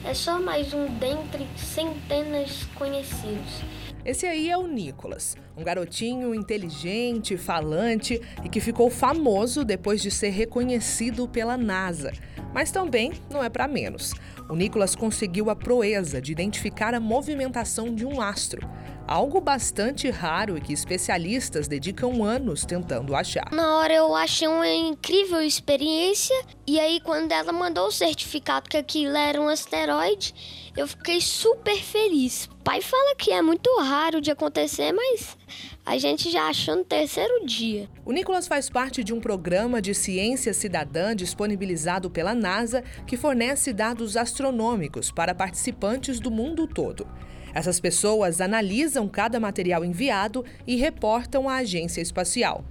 é só mais um dentre centenas conhecidos. Esse aí é o Nicolas, um garotinho inteligente, falante e que ficou famoso depois de ser reconhecido pela NASA. Mas também não é para menos. O Nicolas conseguiu a proeza de identificar a movimentação de um astro, algo bastante raro e que especialistas dedicam anos tentando achar. Na hora eu achei uma incrível experiência e aí quando ela mandou o certificado que aquilo era um asteroide, eu fiquei super feliz. Pai fala que é muito raro de acontecer, mas a gente já achou no terceiro dia. O Nicolas faz parte de um programa de ciência cidadã disponibilizado pela NASA que fornece dados astronômicos para participantes do mundo todo. Essas pessoas analisam cada material enviado e reportam à agência espacial.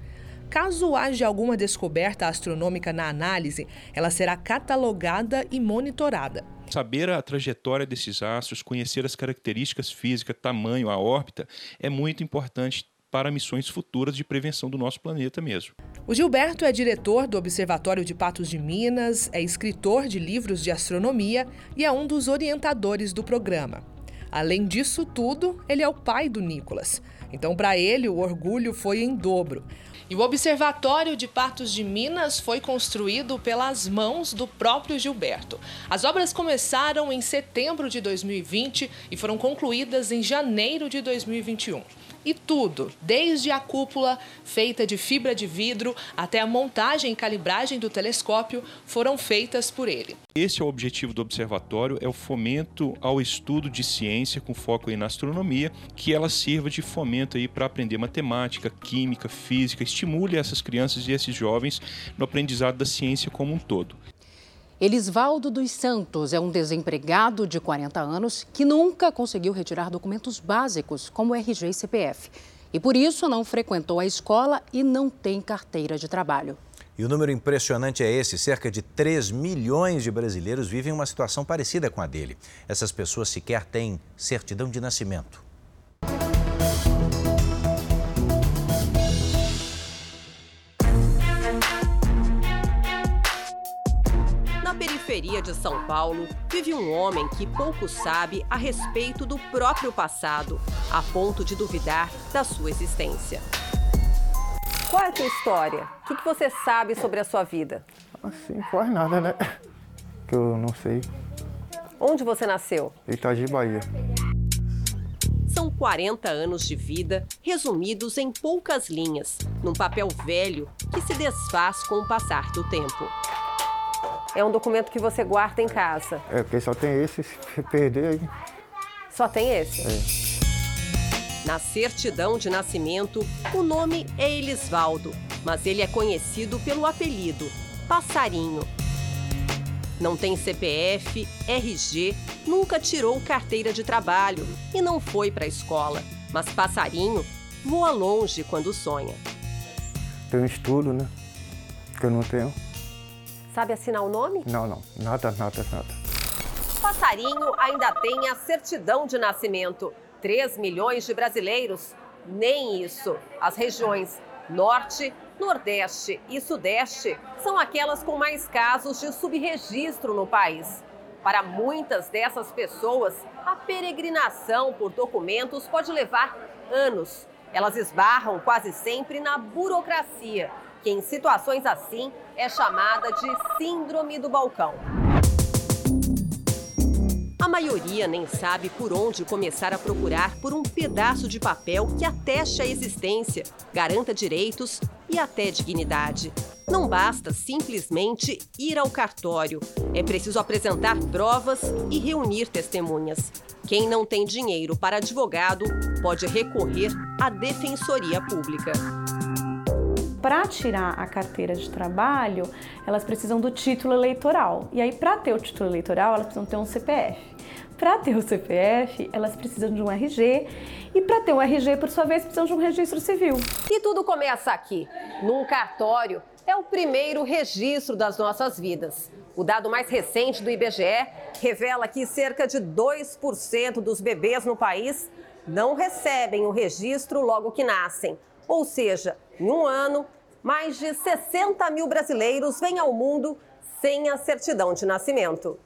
Caso haja alguma descoberta astronômica na análise, ela será catalogada e monitorada. Saber a trajetória desses astros, conhecer as características físicas, tamanho, a órbita, é muito importante para missões futuras de prevenção do nosso planeta mesmo. O Gilberto é diretor do Observatório de Patos de Minas, é escritor de livros de astronomia e é um dos orientadores do programa. Além disso tudo, ele é o pai do Nicolas. Então, para ele, o orgulho foi em dobro. E o Observatório de Patos de Minas foi construído pelas mãos do próprio Gilberto. As obras começaram em setembro de 2020 e foram concluídas em janeiro de 2021. E tudo, desde a cúpula feita de fibra de vidro até a montagem e calibragem do telescópio, foram feitas por ele. Esse é o objetivo do observatório, é o fomento ao estudo de ciência com foco na astronomia, que ela sirva de fomento aí para aprender matemática, química, física, estimule essas crianças e esses jovens no aprendizado da ciência como um todo. Elisvaldo dos Santos é um desempregado de 40 anos que nunca conseguiu retirar documentos básicos, como RG e CPF. E por isso não frequentou a escola e não tem carteira de trabalho. E o número impressionante é esse: cerca de 3 milhões de brasileiros vivem uma situação parecida com a dele. Essas pessoas sequer têm certidão de nascimento. Periferia de São Paulo, vive um homem que pouco sabe a respeito do próprio passado, a ponto de duvidar da sua existência. Qual é a sua história? O que você sabe sobre a sua vida? Assim, quase nada, né? Que eu não sei. Onde você nasceu? Itagi, Bahia. São 40 anos de vida resumidos em poucas linhas, num papel velho que se desfaz com o passar do tempo. É um documento que você guarda em casa. É, porque só tem esse, se perder aí. Só tem esse? É. Na certidão de nascimento, o nome é Elisvaldo, mas ele é conhecido pelo apelido Passarinho. Não tem CPF, RG, nunca tirou carteira de trabalho e não foi para a escola. Mas Passarinho voa longe quando sonha. Tem um estudo, né? Que eu não tenho. Sabe assinar o nome? Não, não. Nada, nada, nada. Passarinho ainda tem a certidão de nascimento. 3 milhões de brasileiros? Nem isso. As regiões Norte, Nordeste e Sudeste são aquelas com mais casos de subregistro no país. Para muitas dessas pessoas, a peregrinação por documentos pode levar anos. Elas esbarram quase sempre na burocracia, que em situações assim é chamada de Síndrome do Balcão. A maioria nem sabe por onde começar a procurar por um pedaço de papel que ateste a existência, garanta direitos e até dignidade. Não basta simplesmente ir ao cartório. É preciso apresentar provas e reunir testemunhas. Quem não tem dinheiro para advogado pode recorrer à Defensoria Pública. Para tirar a carteira de trabalho, elas precisam do título eleitoral. E aí, para ter o título eleitoral, elas precisam ter um CPF. Para ter o CPF, elas precisam de um RG e para ter um RG, por sua vez, precisam de um registro civil. E tudo começa aqui, num cartório. É o primeiro registro das nossas vidas. O dado mais recente do IBGE revela que cerca de 2% dos bebês no país não recebem o registro logo que nascem. Ou seja, em um ano, mais de 60 mil brasileiros vêm ao mundo sem a certidão de nascimento.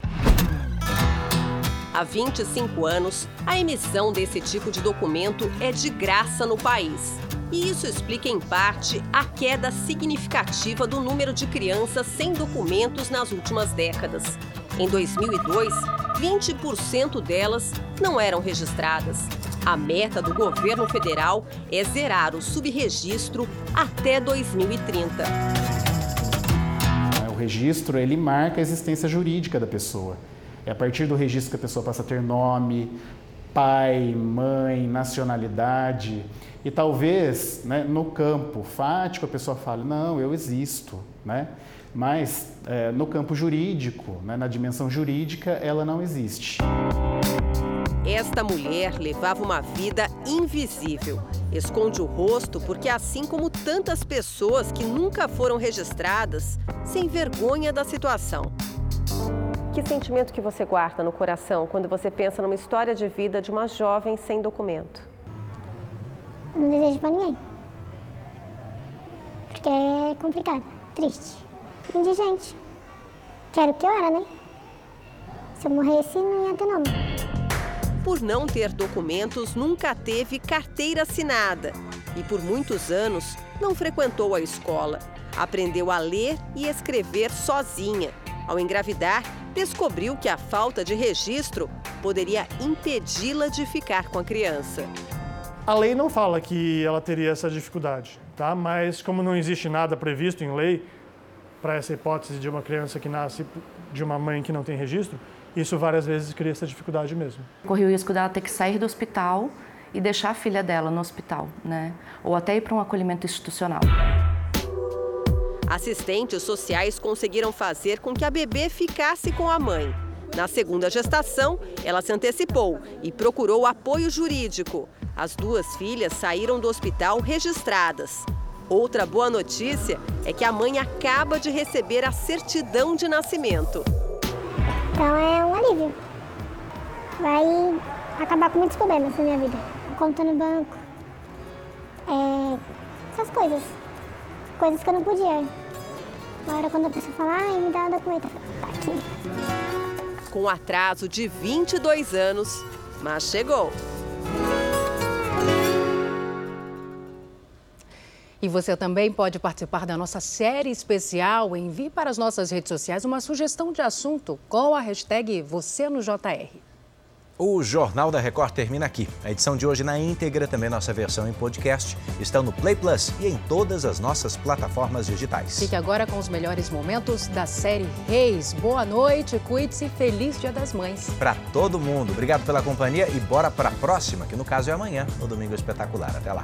Há 25 anos, a emissão desse tipo de documento é de graça no país. E isso explica, em parte, a queda significativa do número de crianças sem documentos nas últimas décadas. Em 2002, 20% delas não eram registradas. A meta do governo federal é zerar o subregistro até 2030. O registro ele marca a existência jurídica da pessoa. É a partir do registro que a pessoa passa a ter nome, pai, mãe, nacionalidade. E talvez né, no campo fático a pessoa fale, não, eu existo. Né? Mas é, no campo jurídico, né, na dimensão jurídica, ela não existe. Esta mulher levava uma vida invisível. Esconde o rosto porque, assim como tantas pessoas que nunca foram registradas, se envergonha da situação. Que sentimento que você guarda no coração quando você pensa numa história de vida de uma jovem sem documento? Não desejo para ninguém. Porque é complicado, triste. Indigente. Quero que eu era, né? Se eu morresse, não ia ter nome. Por não ter documentos, nunca teve carteira assinada. E por muitos anos, não frequentou a escola. Aprendeu a ler e escrever sozinha. Ao engravidar, descobriu que a falta de registro poderia impedi-la de ficar com a criança. A lei não fala que ela teria essa dificuldade, tá? Mas como não existe nada previsto em lei para essa hipótese de uma criança que nasce de uma mãe que não tem registro, isso várias vezes cria essa dificuldade mesmo. Corria o risco dela ter que sair do hospital e deixar a filha dela no hospital, né? Ou até ir para um acolhimento institucional. Assistentes sociais conseguiram fazer com que a bebê ficasse com a mãe. Na segunda gestação, ela se antecipou e procurou apoio jurídico. As duas filhas saíram do hospital registradas. Outra boa notícia é que a mãe acaba de receber a certidão de nascimento. Então é um alívio. Vai acabar com muitos problemas na minha vida. Conta no banco. É, essas coisas. Coisas que eu não podia Na hora quando a pessoa fala, ai, me dá o documento, eu falo, tá aqui. Com atraso de 22 anos, mas chegou. E você também pode participar da nossa série especial. Envie para as nossas redes sociais uma sugestão de assunto com a hashtag Você no JR. O Jornal da Record termina aqui. A edição de hoje na íntegra, também nossa versão em podcast, estão no Play Plus e em todas as nossas plataformas digitais. Fique agora com os melhores momentos da série Reis. Boa noite, cuide-se e feliz Dia das Mães. Para todo mundo, obrigado pela companhia e bora para a próxima, que no caso é amanhã, no Domingo Espetacular. Até lá.